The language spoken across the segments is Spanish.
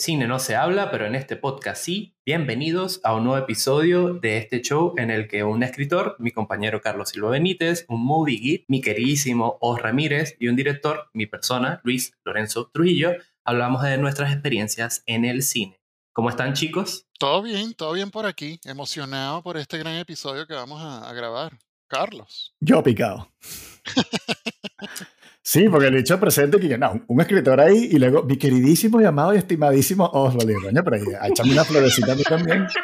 cine no se habla, pero en este podcast sí. Bienvenidos a un nuevo episodio de este show en el que un escritor, mi compañero Carlos Silva Benítez, un movie geek, mi queridísimo Os Ramírez y un director, mi persona, Luis Lorenzo Trujillo, hablamos de nuestras experiencias en el cine. ¿Cómo están chicos? Todo bien, todo bien por aquí. Emocionado por este gran episodio que vamos a, a grabar. Carlos. Yo picado. Sí, porque le he hecho presente que no, un escritor ahí y luego mi queridísimo, llamado y estimadísimo Osvaldo. Coño, pero ahí, échame una florecita a mí también.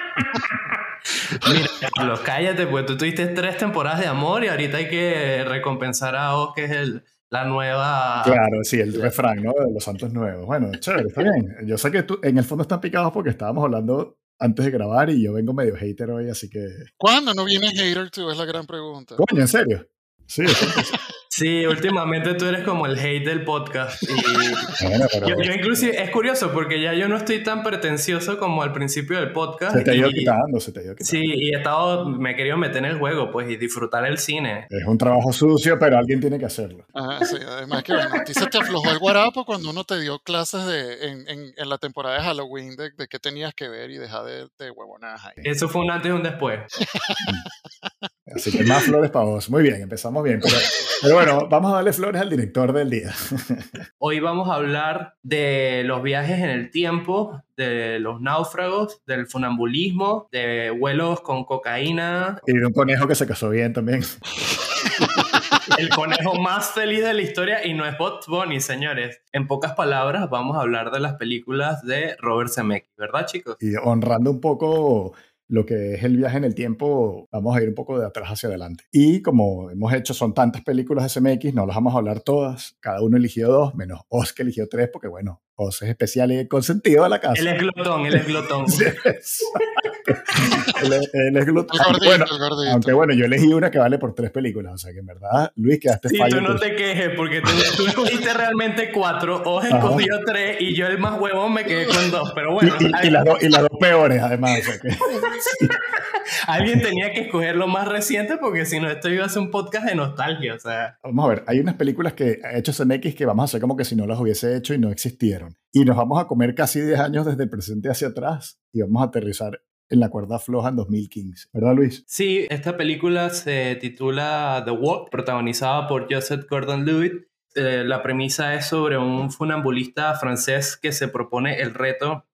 Mira, Carlos, cállate, pues tú tuviste tres temporadas de amor y ahorita hay que recompensar a Os, que es el, la nueva. Claro, sí, el refrán, ¿no? De los santos nuevos. Bueno, chévere, está bien. Yo sé que tú, en el fondo están picados porque estábamos hablando antes de grabar y yo vengo medio hater hoy, así que. ¿Cuándo no viene hater tú? Es la gran pregunta. Coño, ¿en serio? Sí, Sí, últimamente tú eres como el hate del podcast. Y yo, inclusive, es curioso porque ya yo no estoy tan pretencioso como al principio del podcast. Se te ha ido quitando, se te ha ido quitando. Sí, y he estado, me he querido meter en el juego, pues, y disfrutar el cine. Es un trabajo sucio, pero alguien tiene que hacerlo. Ajá, sí, además que bueno, a ti se te aflojó el guarapo cuando uno te dio clases de, en, en, en la temporada de Halloween de, de, qué tenías que ver y dejar de, de huevonadas ahí. Eso fue un antes y un después. Así que más flores para vos. Muy bien, empezamos bien. Pero, pero, bueno, vamos a darle flores al director del día. Hoy vamos a hablar de los viajes en el tiempo, de los náufragos, del funambulismo, de vuelos con cocaína. Y de un conejo que se casó bien también. El conejo más feliz de la historia y no es Bot Bunny, señores. En pocas palabras, vamos a hablar de las películas de Robert Zemeckis, ¿verdad, chicos? Y honrando un poco lo que es el viaje en el tiempo, vamos a ir un poco de atrás hacia adelante. Y como hemos hecho, son tantas películas de SMX, no las vamos a hablar todas. Cada uno eligió dos, menos Oz que eligió tres, porque bueno, Oz es especial y consentido de la casa. Él es glotón, él es glotón. Sí, él, es, él, es glotón. Aunque, bueno, aunque bueno, yo elegí una que vale por tres películas, o sea que en verdad, Luis, quedaste sí, fallo. tú no te quejes, porque tú, tú escogiste realmente cuatro, Oz escogió tres y yo el más huevón me quedé con dos, pero bueno. Y, y, y las, do, y las dos peores, además. O sea que... Alguien tenía que escoger lo más reciente porque si no, esto iba a ser un podcast de nostalgia. O sea. Vamos a ver, hay unas películas que ha hecho CMX que vamos a hacer como que si no las hubiese hecho y no existieron. Y nos vamos a comer casi 10 años desde el presente hacia atrás y vamos a aterrizar en la cuerda floja en 2015. ¿Verdad, Luis? Sí, esta película se titula The Walk, protagonizada por Joseph Gordon-Levitt. Eh, la premisa es sobre un funambulista francés que se propone el reto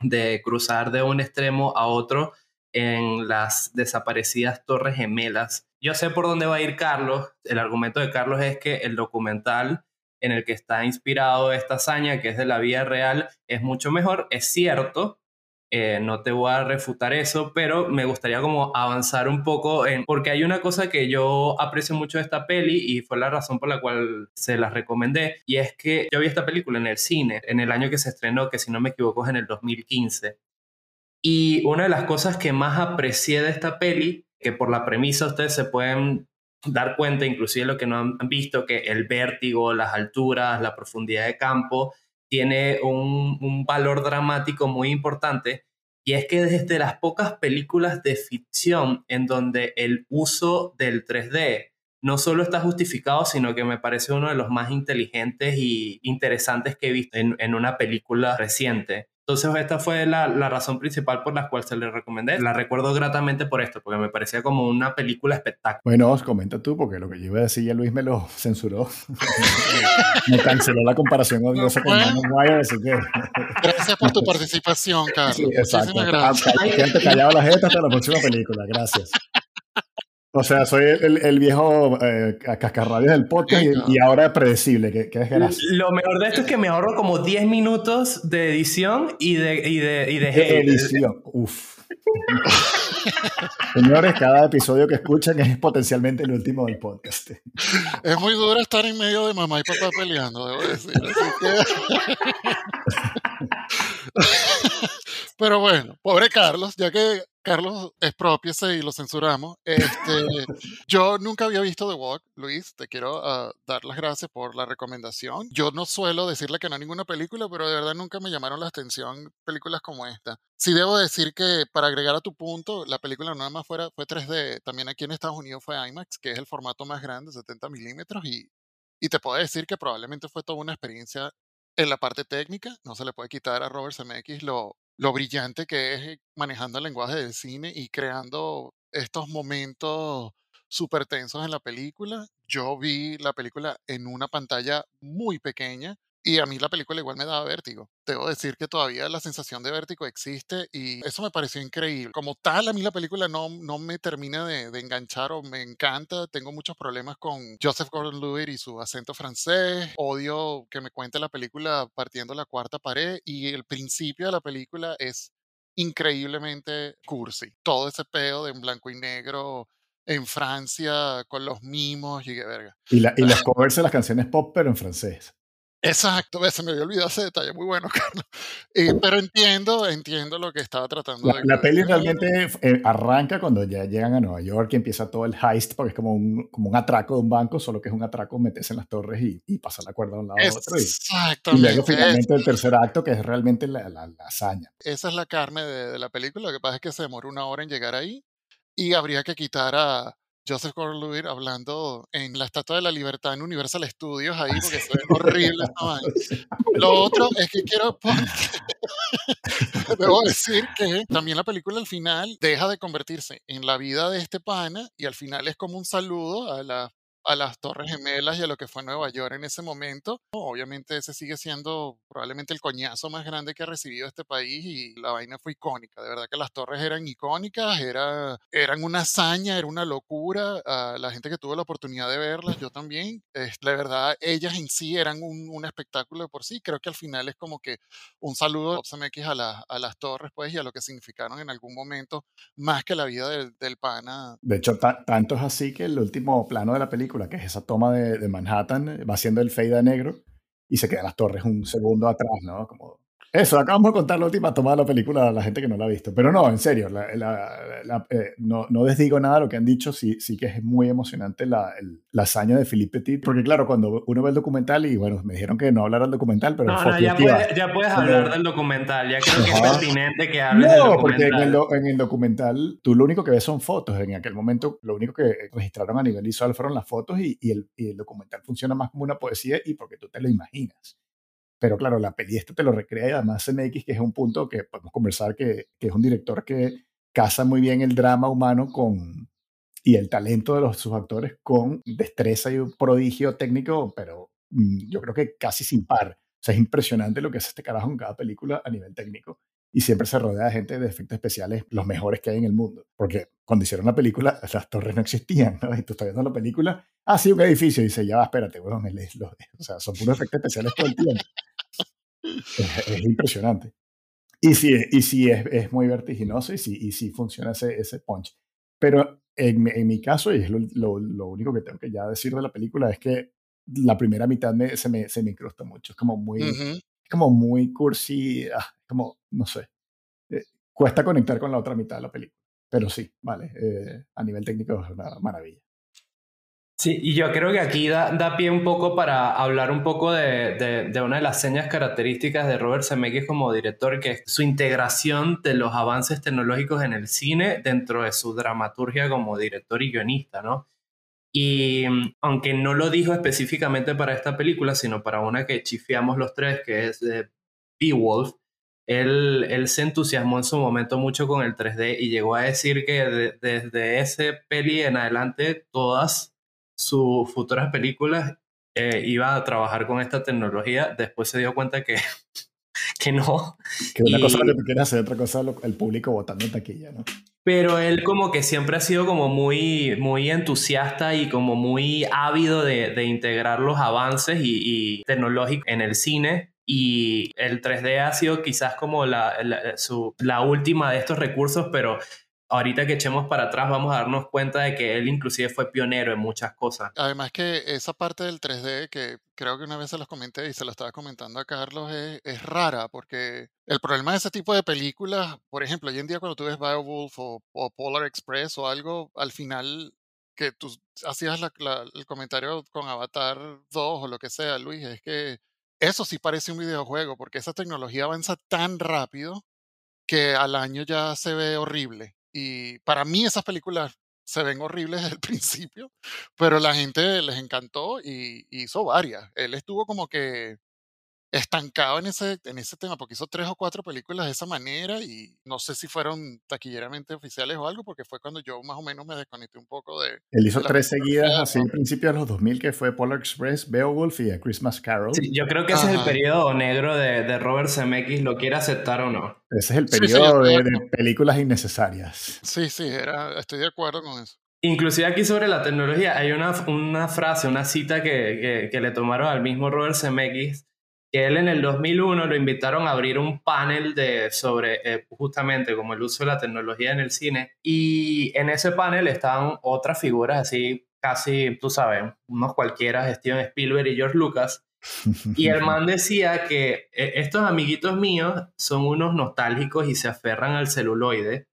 de cruzar de un extremo a otro en las desaparecidas Torres Gemelas. Yo sé por dónde va a ir Carlos. El argumento de Carlos es que el documental en el que está inspirado esta hazaña, que es de la vida real, es mucho mejor. Es cierto, eh, no te voy a refutar eso, pero me gustaría como avanzar un poco en, porque hay una cosa que yo aprecio mucho de esta peli y fue la razón por la cual se la recomendé, y es que yo vi esta película en el cine, en el año que se estrenó, que si no me equivoco es en el 2015. Y una de las cosas que más aprecié de esta peli, que por la premisa ustedes se pueden dar cuenta, inclusive lo que no han visto, que el vértigo, las alturas, la profundidad de campo, tiene un, un valor dramático muy importante. Y es que desde las pocas películas de ficción en donde el uso del 3D no solo está justificado, sino que me parece uno de los más inteligentes y interesantes que he visto en, en una película reciente. Entonces esta fue la, la, razón principal por la cual se le recomendé. La recuerdo gratamente por esto, porque me parecía como una película espectacular. Bueno, os comenta tú, porque lo que yo iba a decir ya Luis me lo censuró. me canceló la comparación odiosa con Mano Mayo, así que... Gracias por tu participación, Carlos. Sí, exacto. Muchísimas gracias. Quédate callado la jeta hasta la próxima película. Gracias. O sea, soy el, el viejo eh, cascarrabias del podcast y, y, ahora predecible, que, que es gracia. Lo mejor de esto es que me ahorro como 10 minutos de edición y de, y de, y de, de edición. Uf. Señores, cada episodio que escuchan es potencialmente el último del podcast. Es muy duro estar en medio de mamá y papá peleando, debo decir. Que... Pero bueno, pobre Carlos, ya que Carlos expropiese y lo censuramos. Este, yo nunca había visto The Walk, Luis, te quiero uh, dar las gracias por la recomendación. Yo no suelo decirle que no a ninguna película, pero de verdad nunca me llamaron la atención películas como esta. Sí debo decir que para agregar a tu punto, la película no nada más fuera, fue 3D, también aquí en Estados Unidos fue IMAX, que es el formato más grande, 70 milímetros, y, y te puedo decir que probablemente fue toda una experiencia en la parte técnica, no se le puede quitar a Robert Zemeckis lo, lo brillante que es manejando el lenguaje del cine y creando estos momentos súper tensos en la película. Yo vi la película en una pantalla muy pequeña y a mí la película igual me daba vértigo. Debo decir que todavía la sensación de vértigo existe y eso me pareció increíble. Como tal, a mí la película no, no me termina de, de enganchar o me encanta. Tengo muchos problemas con Joseph Gordon-Levitt y su acento francés. Odio que me cuente la película partiendo la cuarta pared y el principio de la película es increíblemente cursi. Todo ese pedo de en blanco y negro en Francia con los mimos y que verga. Y, la, y los covers de las canciones pop, pero en francés. Exacto, se me había olvidado ese detalle, muy bueno, Carlos. Eh, pero entiendo, entiendo lo que estaba tratando La, de la peli realmente eh, arranca cuando ya llegan a Nueva York y empieza todo el heist, porque es como un, como un atraco de un banco, solo que es un atraco meterse en las torres y, y pasar la cuerda de un lado a otro. Y, y luego es- finalmente el tercer acto, que es realmente la, la- la hazaña. esa es la carne de, de la película. Lo que pasa es que se demoró una hora en llegar ahí y habría que quitar a Joseph Gordon-Levitt hablando en la Estatua de la Libertad en Universal Studios ahí porque se ve horrible esta vaina. Lo otro es que quiero debo decir que también la película al final deja de convertirse en la vida de este pana y al final es como un saludo a la a las Torres Gemelas y a lo que fue Nueva York en ese momento. Obviamente ese sigue siendo probablemente el coñazo más grande que ha recibido este país y la vaina fue icónica. De verdad que las torres eran icónicas, era, eran una hazaña, era una locura. A la gente que tuvo la oportunidad de verlas, yo también, es, de verdad ellas en sí eran un, un espectáculo de por sí. Creo que al final es como que un saludo a, la- a las torres pues y a lo que significaron en algún momento más que la vida del, del pana. De hecho, ta- tanto es así que el último plano de la película, que es esa toma de, de Manhattan, eh, va haciendo el fade a negro y se quedan las torres un segundo atrás, ¿no? Como... Eso, acabamos de contar la última toma de la película a la gente que no la ha visto. Pero no, en serio, la- la- la- eh, no, no desdigo nada de lo que han dicho, sí, sí que es muy emocionante la, el- la hazaña de Philippe Petit, porque claro, cuando uno ve el documental, y bueno, me dijeron que no hablara del documental, pero No, no, ya puedes, ya puedes Pero- hablar del documental. Ya creo que es Ajá. pertinente que hables del No, porque en documental. el, do- en el documental tú lo único que ves son fotos. En aquel momento lo único que registraron a nivel visual fueron las fotos y, y el, y el documental funciona más como una poesía y porque tú te lo imaginas. Pero claro, la peli esta te lo recrea y además CMX, que es un punto que podemos conversar, que, que es un director que casa muy bien el drama humano con y el talento de los, sus actores con destreza y un prodigio técnico, pero mm, yo creo que casi sin par. O sea, es impresionante lo que hace este carajo en cada película a nivel técnico y siempre se rodea de gente de efectos especiales los mejores que hay en el mundo. Porque cuando hicieron la película, las torres no existían, ¿no? Y tú estás viendo la película, ah, sí, un edificio, y dice, ya espérate, bueno, o sea, son puros efectos especiales todo el tiempo. Es, es impresionante. Y sí, y sí es, es muy vertiginoso y sí, y sí funciona ese, ese punch. Pero en, mi- en mi caso, y es lo, lo, lo único que tengo que ya decir de la película, es que la primera mitad me, se, me, se me incrusta mucho. Es como muy, Ujú. es como muy cursi, ah, como, no sé. Eh, cuesta conectar con la otra mitad de la película. Pero sí, vale, eh, a nivel técnico es una maravilla. Sí, y yo creo que aquí da, da pie un poco para hablar un poco de, de- de una de las señas características de Robert Zemeckis como director, que es su integración de los avances tecnológicos en el cine dentro de su dramaturgia como director y guionista, ¿no? Y mm, aunque no lo dijo específicamente para esta película, sino para una que chifiamos los tres, que es de Beowulf, él, él se entusiasmó en su momento mucho con el 3D y llegó a decir que de- desde ese peli en adelante todas sus futuras películas eh, iba a trabajar con esta tecnología. Después se dio cuenta que, que no. Que una Y- cosa lo que tú quieres hacer, otra cosa lo- el público votando en taquilla, ¿no? Pero él como que siempre ha sido como muy, muy entusiasta y como muy ávido de, de integrar los avances y, y tecnológicos en el cine. Y el 3D ha sido quizás como la, la- su- la última de estos recursos, pero ahorita que echemos para atrás vamos a darnos cuenta de que él inclusive fue pionero en muchas cosas. Además que esa parte del 3D que creo que una vez se los comenté y se lo estaba comentando a Carlos es, rara porque el problema de ese tipo de películas, por ejemplo, hoy en día cuando tú ves Beowulf o, o Polar Express o algo, al final que tú hacías el comentario con Avatar 2 o lo que sea, Luis, es que eso sí parece un videojuego porque esa tecnología avanza tan rápido que al año ya se ve horrible. Y para mí esas películas se ven horribles desde el principio, pero la gente les encantó y hizo varias. Él estuvo como que estancado en ese, en ese tema, porque hizo tres o cuatro películas de esa manera y no sé si fueron taquilleramente oficiales o algo, porque fue cuando yo más o menos me desconecté un poco de... Él hizo tres seguidas así al principio de los 2000, que fue Polar Express, Beowulf y A Christmas Carol. Sí, yo creo que ese es el periodo negro de, de, Robert Zemeckis, lo quiere aceptar o no. Ese es el periodo de, de, películas innecesarias. Sí, sí, era, estoy de acuerdo con eso. Inclusive aquí sobre la tecnología hay una, una frase, una cita que, que, que, le tomaron al mismo Robert Zemeckis, que él en el 2001 lo invitaron a abrir un panel de, sobre eh, justamente como el uso de la tecnología en el cine y en ese panel estaban otras figuras así casi, tú sabes, unos cualquiera, Steven Spielberg y George Lucas. Y el man decía que eh, estos amiguitos míos son unos nostálgicos y se aferran al celuloide.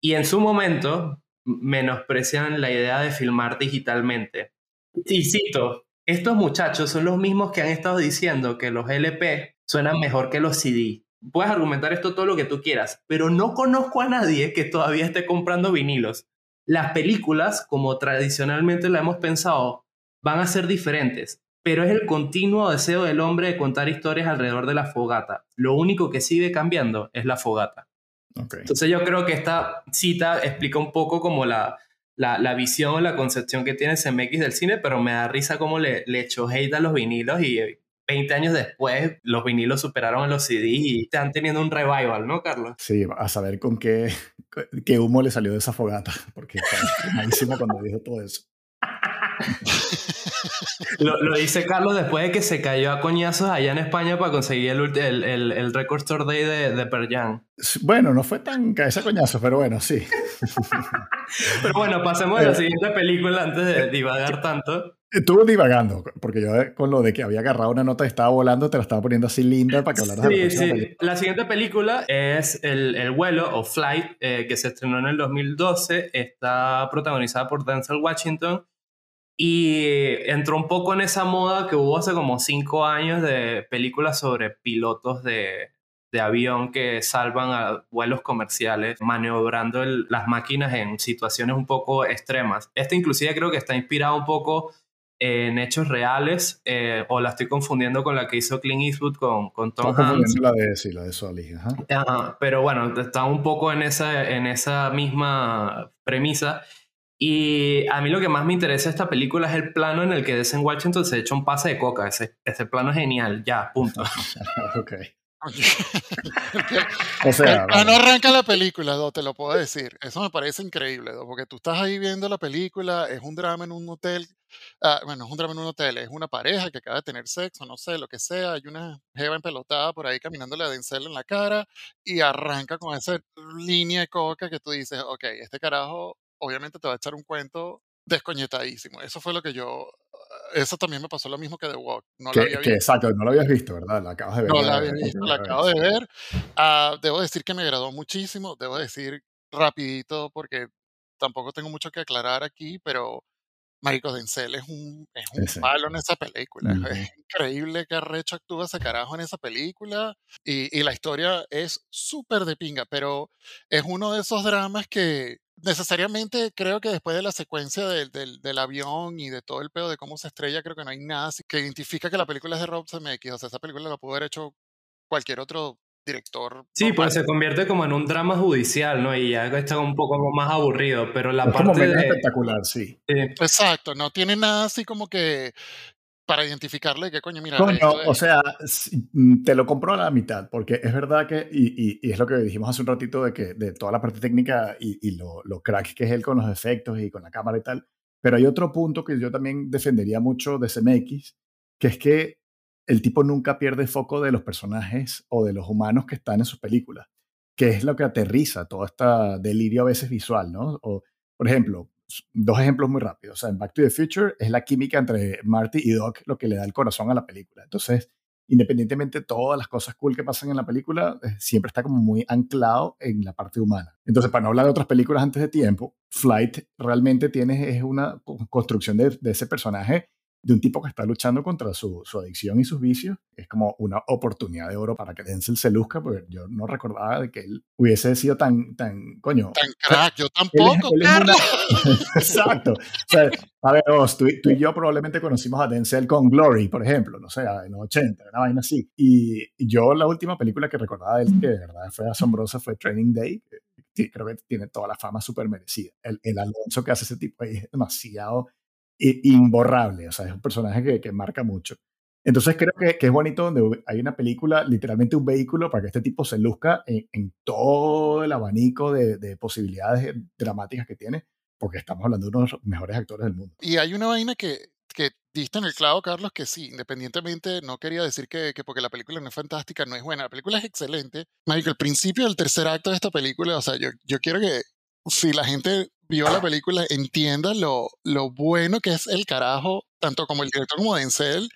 Y en su momento menosprecian la idea de filmar digitalmente. Y cito, estos muchachos son los mismos que han estado diciendo que los LP suenan mejor que los CD. Puedes argumentar esto todo lo que tú quieras, pero no conozco a nadie que todavía esté comprando vinilos. Las películas, como tradicionalmente la hemos pensado, van a ser diferentes, pero es el continuo deseo del hombre de contar historias alrededor de la fogata. Lo único que sigue cambiando es la fogata. Entonces yo creo que esta cita explica un poco como la, la, la visión o la concepción que tiene CMX del cine, pero me da risa cómo le, le echó hate a los vinilos y 20 años después los vinilos superaron a los CDs y están teniendo un revival, ¿no, Carlos? Sí, a saber con qué, qué humo le salió de esa fogata, porque está malísimo cuando dijo todo eso. lo, lo, dice Carlos después de que se cayó a coñazos allá en España para conseguir el, el, el, el Record Store Day de, de Perjan. Bueno, no fue tan ese coñazo, pero bueno, sí. pero bueno, pasemos a la siguiente película antes de divagar tanto. Estuvo divagando, porque yo eh, con lo de que había agarrado una nota y estaba volando, te la estaba poniendo así linda para que hablaras sí, de la sí. Película. La siguiente película es El, el vuelo o Flight, eh, que se estrenó en el 2012. Está protagonizada por Denzel Washington y entró un poco en esa moda que hubo hace como cinco años de películas sobre pilotos de, de avión que salvan a vuelos comerciales maniobrando el, las máquinas en situaciones un poco extremas. Este inclusive creo que está inspirado un poco en hechos reales eh, o la estoy confundiendo con la que hizo Clint Eastwood con, con Tom Hanks. La de, sí, la de Sully. Ajá. Ajá, pero bueno, está un poco en esa, en esa misma premisa. Y a mí lo que más me interesa de esta película es el plano en el que Denzel Washington se echa un pase de coca. Ese, ese plano es genial, ya, punto. ok. o sea, ah, no arranca la película, do, te lo puedo decir. Eso me parece increíble, do, porque tú estás ahí viendo la película, es un drama en un hotel. Ah, bueno, es un drama en un hotel, es una pareja que acaba de tener sexo, no sé, lo que sea. Hay una jeva empelotada por ahí caminándole a Denzel en la cara y arranca con esa línea de coca que tú dices, ok, este carajo obviamente te va a echar un cuento descoñetadísimo. Eso fue lo que yo. Eso también me pasó lo mismo que The Walk. No que, que exacto, no lo habías visto, ¿verdad? La acabas de ver. No la había visto, la acabo de ver. Uh, debo decir que me agradó muchísimo. Debo decir rapidito, porque tampoco tengo mucho que aclarar aquí, pero Marico Denzel es un, es un sí. palo en esa película. Uh -huh. Es increíble que arrecho actúa ese carajo en esa película. Y, y la historia es súper de pinga, pero es uno de esos dramas que necesariamente creo que después de la secuencia del, del, del, avión y de todo el pedo de cómo se estrella, creo que no hay nada que identifica que la película es de Rob Zemeckis. O sea, esa película la pudo haber hecho cualquier otro director. Sí, normal. pues se convierte como en un drama judicial, ¿no? Y ya está un poco más aburrido, pero la es parte de... espectacular, sí. sí. Exacto, no tiene nada así como que para identificarle que coño, mira. Coño, o sea, mm, te lo compro a la mitad, porque es verdad que, y, y, y, es lo que dijimos hace un ratito de que de toda la parte técnica y, y lo, lo, crack que es él con los efectos y con la cámara y tal, pero hay otro punto que yo también defendería mucho de CMX, que es que el tipo nunca pierde foco de los personajes o de los humanos que están en sus películas, que es lo que aterriza todo este delirio a veces visual, ¿no? O, por ejemplo, dos ejemplos muy rápidos. O sea, en Back to the Future es la química entre Marty y Doc lo que le da el corazón a la película. Entonces, independientemente de todas las cosas cool que pasan en la película, eh, siempre está como muy anclado en la parte humana. Entonces, para no hablar de otras películas antes de tiempo, Flight realmente tiene es una construcción de, de ese personaje de un tipo que está luchando contra su, su, adicción y sus vicios. Es como una oportunidad de oro para que Denzel se luzca, porque yo no recordaba de que él hubiese sido tan, tan coño. Tan crack, yo tampoco. Exacto. O sea, a ver, vos, tú, tú, y yo probablemente conocimos a Denzel con Glory, por ejemplo, no sé, en los 80, una vaina así. Y yo la última película que recordaba de él, que de verdad fue asombrosa, fue Training Day. Creo que tiene toda la fama súper merecida. El, el Alonso que hace ese tipo ahí es demasiado imborrable, o sea, es un personaje que, marca mucho. Entonces creo que, que, es bonito donde hay una película, literalmente un vehículo para que este tipo se luzca en, todo el abanico de, de, posibilidades dramáticas que tiene, porque estamos hablando de uno de los mejores actores del mundo. Y hay una vaina que, que diste en el clavo, Carlos, que sí, independientemente, no quería decir que, que, porque la película no es fantástica, no es buena, la película es excelente. Marico, el principio del tercer acto de esta película, o sea, yo, yo quiero que si la gente vio la película entienda lo, lo bueno que es el carajo, tanto como el director como Denzel,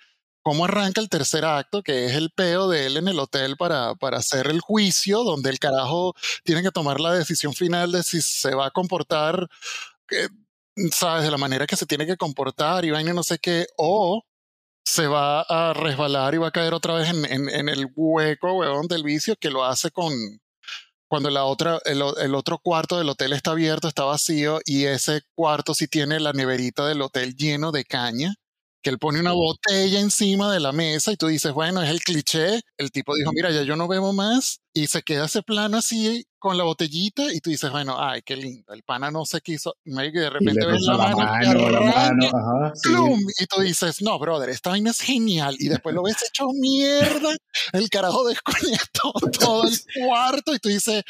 cómo arranca el tercer acto, que es el peo de él en el hotel para, para hacer el juicio, donde el carajo tiene que tomar la decisión final de si se va a comportar, que, ¿sabes? De la manera que se tiene que comportar y vaina no sé qué, o se va a resbalar y va a caer otra vez en, en, en el hueco, weón, del vicio, que lo hace con, cuando la otra, el, el, otro cuarto del hotel está abierto, está vacío y ese cuarto sí tiene la neverita del hotel lleno de caña, que él pone una botella encima de la mesa y tú dices, bueno, es el cliché. El tipo dijo, mira, ya yo no bebo más y se queda ese plano así con la botellita y tú dices, bueno, ay, qué lindo, el pana no se quiso, y de repente ves la, mano, la mano ajá, sí. y tú dices, no, brother, esta vaina es genial, y después lo ves hecho mierda, el carajo desconectó todo el cuarto y tú dices,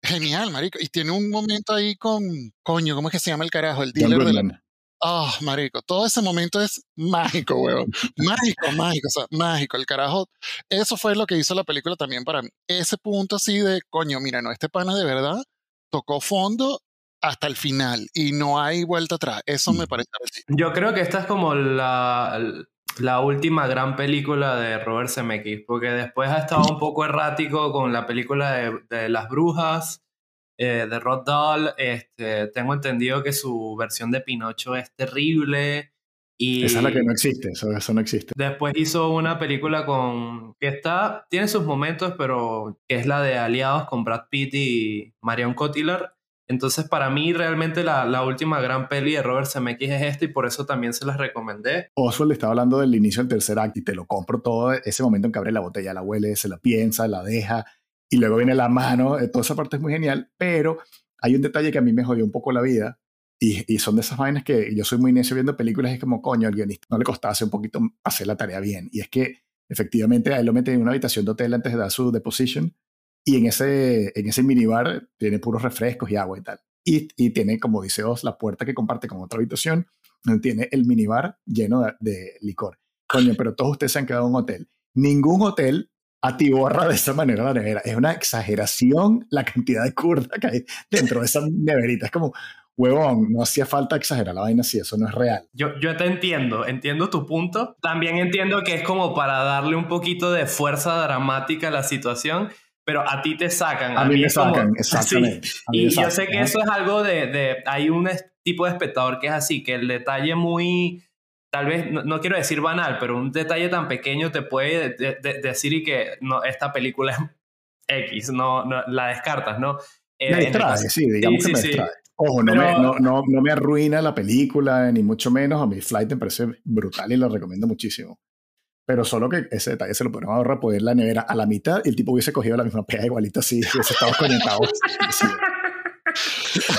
genial, marico, y tiene un momento ahí con, coño, ¿cómo es que se llama el carajo? El dealer de la... Ah, oh, marico, todo ese momento es mágico, weón. mágico, mágico, o sea, mágico. El carajo, eso fue lo que hizo la película también para mí. Ese punto así de, coño, mira, no, este pana de verdad tocó fondo hasta el final y no hay vuelta atrás. Eso me parece. Así. Yo creo que esta es como la, la última gran película de Robert Zemeckis, porque después ha estado un poco errático con la película de, de Las Brujas eh, de Rod Dahl. Este, tengo entendido que su versión de Pinocho es terrible. Y Esa es la que no existe, eso, eso, no existe. Después hizo una película con que está, tiene sus momentos, pero que es la de Aliados con Brad Pitt y Marion Cotillard. Entonces, para mí, realmente la, la, última gran peli de Robert Zemeckis es esta y por eso también se las recomendé. Oswald estaba hablando del inicio del tercer acto y te lo compro todo. Ese momento en que abre la botella, la huele, se la piensa, la deja, y luego viene la mano, eh, toda esa parte es muy genial, pero hay un detalle que a mí me jodió un poco la vida y, y son de esas vainas que yo soy muy necio viendo películas y es como, coño, al guionista no le costaba hacer un poquito hacer la tarea bien. Y es que efectivamente a él lo meten en una habitación de hotel antes de dar su deposition y en ese, en ese minibar tiene puros refrescos y agua y tal. Y, y tiene, como dice Oz, la puerta que comparte con otra habitación donde tiene el minibar lleno de, de licor. Coño, pero todos ustedes se han quedado en un hotel. Ningún hotel atiborra de esa manera la nevera. Es una exageración la cantidad de curda que hay dentro de esa neverita. Es como, huevón, no hacía falta exagerar la vaina si eso no es real. Yo, yo te entiendo, entiendo tu punto. También entiendo que es como para darle un poquito de fuerza dramática a la situación, pero a ti te sacan. A, a mí, me sacan, como, exactamente. Y yo sé que eso es algo de, de, Hay un tipo de espectador que es así, que el detalle muy tal vez, no, no, quiero decir banal, pero un detalle tan pequeño te puede de, de, decir y que no, esta película es X, no, no la descartas, ¿no? Eh, me distrae, sí, digamos sí, que sí, me distrae. Ojo, no, pero, me, no, no, no, me arruina la película, ni mucho menos. A mi Flight me parece brutal y la recomiendo muchísimo. Pero solo que ese detalle se lo podemos ahorrar, poder la nevera a la mitad y el tipo hubiese cogido la misma pega igualita así, hubiese estado conectado.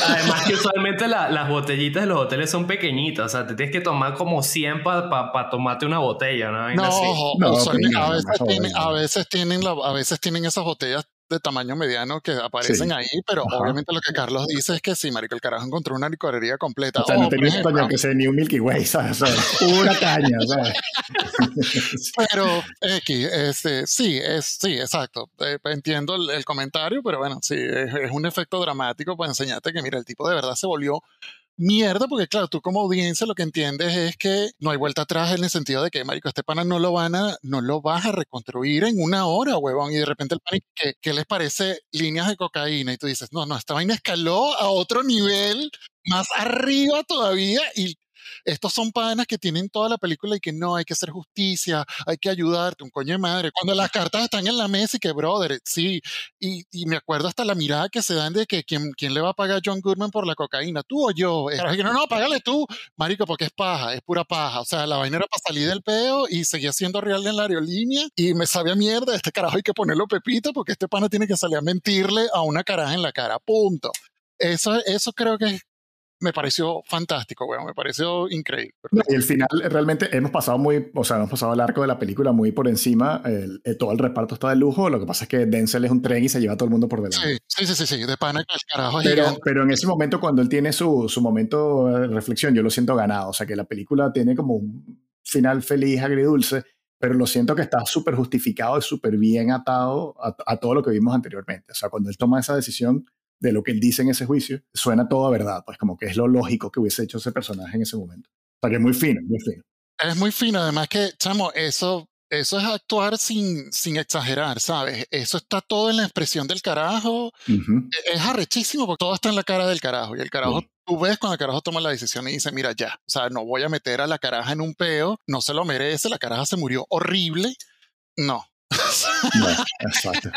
Además que usualmente la, las botellitas de los hoteles son pequeñitas, o sea, te tienes que tomar como 100 para pa, pa tomarte una botella, ¿no? No, no a, veces tienen, a, veces tienen la, a veces tienen esas botellas de tamaño mediano que aparecen sí. ahí, pero Ajá. obviamente lo que Carlos dice es que sí, marico, el carajo encontró una licorería completa. O sea, oh, no tenía coño que ser ni un Milky Way, ¿sabes? O sea, pura caña, ¿sabes? pero, X, este, sí, es, sí, exacto. Eh, entiendo el, el, comentario, pero bueno, sí, es, es un efecto dramático para enseñarte que, mira, el tipo de verdad se volvió mierda, porque claro, tú como audiencia lo que entiendes es que no hay vuelta atrás en el sentido de que, marico, este pana no lo van a, no lo vas a reconstruir en una hora, huevón, y de repente el pana, ¿qué, ¿qué, les parece líneas de cocaína? Y tú dices, no, no, esta vaina escaló a otro nivel, más arriba todavía, estos son panas que tienen toda la película y que no, hay que hacer justicia, hay que ayudarte, un coño de madre. Cuando las cartas están en la mesa y que, brother, sí, y, y me acuerdo hasta la mirada que se dan de que quién, quién le va a pagar a John Goodman por la cocaína, tú o yo. Pero que no, no, págale tú, marico, porque es paja, es pura paja. O sea, la vaina era para salir del peo y seguía siendo real en la aerolínea y me sabía mierda, este carajo hay que ponerlo pepito porque este pana tiene que salir a mentirle a una caraja en la cara, punto. Eso, eso creo que me pareció fantástico, bueno, me pareció increíble. y el final, realmente hemos pasado muy, o sea, hemos pasado el arco de la película muy por encima, el, todo el reparto está de lujo, lo que pasa es que Denzel es un tren y se lleva a todo el mundo por delante. Sí, sí, sí, sí, de pana que el carajo pero, pero en ese momento, cuando él tiene su, su momento de reflexión, yo lo siento ganado, o sea, que la película tiene como un final feliz, agridulce, pero lo siento que está súper justificado y súper bien atado a, a todo lo que vimos anteriormente. O sea, cuando él toma esa decisión de lo que él dice en ese juicio, suena todo a verdad, pues como que es lo lógico que hubiese hecho ese personaje en ese momento. O sea, que es muy fino, muy fino. Es muy fino, además que, chamo, eso, eso es actuar sin, sin exagerar, ¿sabes? Eso está todo en la expresión del carajo. E, es arrechísimo porque todo está en la cara del carajo. Y el carajo, tú ves cuando el carajo toma la decisión y dice, mira, ya, o sea, no voy a meter a la caraja en un peo, no se lo merece, la caraja se murió horrible. No, exacto.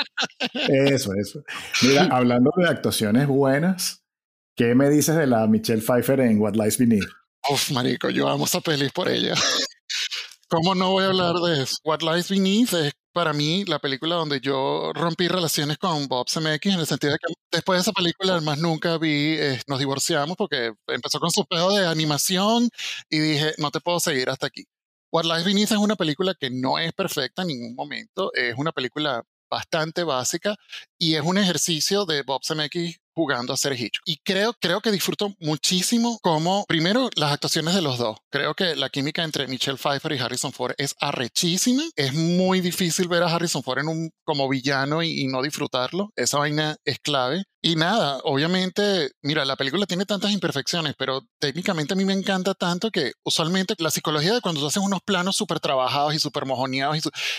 Eso, eso. Mira, hablando de actuaciones buenas, ¿qué me dices de la Michelle Pfeiffer en What Lies Beneath? Uf, marico, yo amo esa peli por ella. ¿Cómo no voy a hablar de eso? What Lies Beneath es para mí la película donde yo rompí relaciones con Bob Zemeckis en el sentido de que después de esa película además nunca vi, eh, nos divorciamos porque empezó con su pedo de animación y dije, no te puedo seguir hasta aquí. What Lies Beneath es una película que no es perfecta en ningún momento, es una película bastante básica y es un ejercicio de Bob Zemeckis jugando a ser Hitchcock. Y creo, creo que disfruto muchísimo como, primero, las actuaciones de los dos. Creo que la química entre Michelle Pfeiffer y Harrison Ford es arrechísima. Es muy difícil ver a Harrison Ford en un, como villano y, no disfrutarlo. Esa vaina es clave. Y nada, obviamente, mira, la película tiene tantas imperfecciones, pero técnicamente a mí me encanta tanto que usualmente la psicología de cuando tú haces unos planos súper trabajados y súper mojoneados,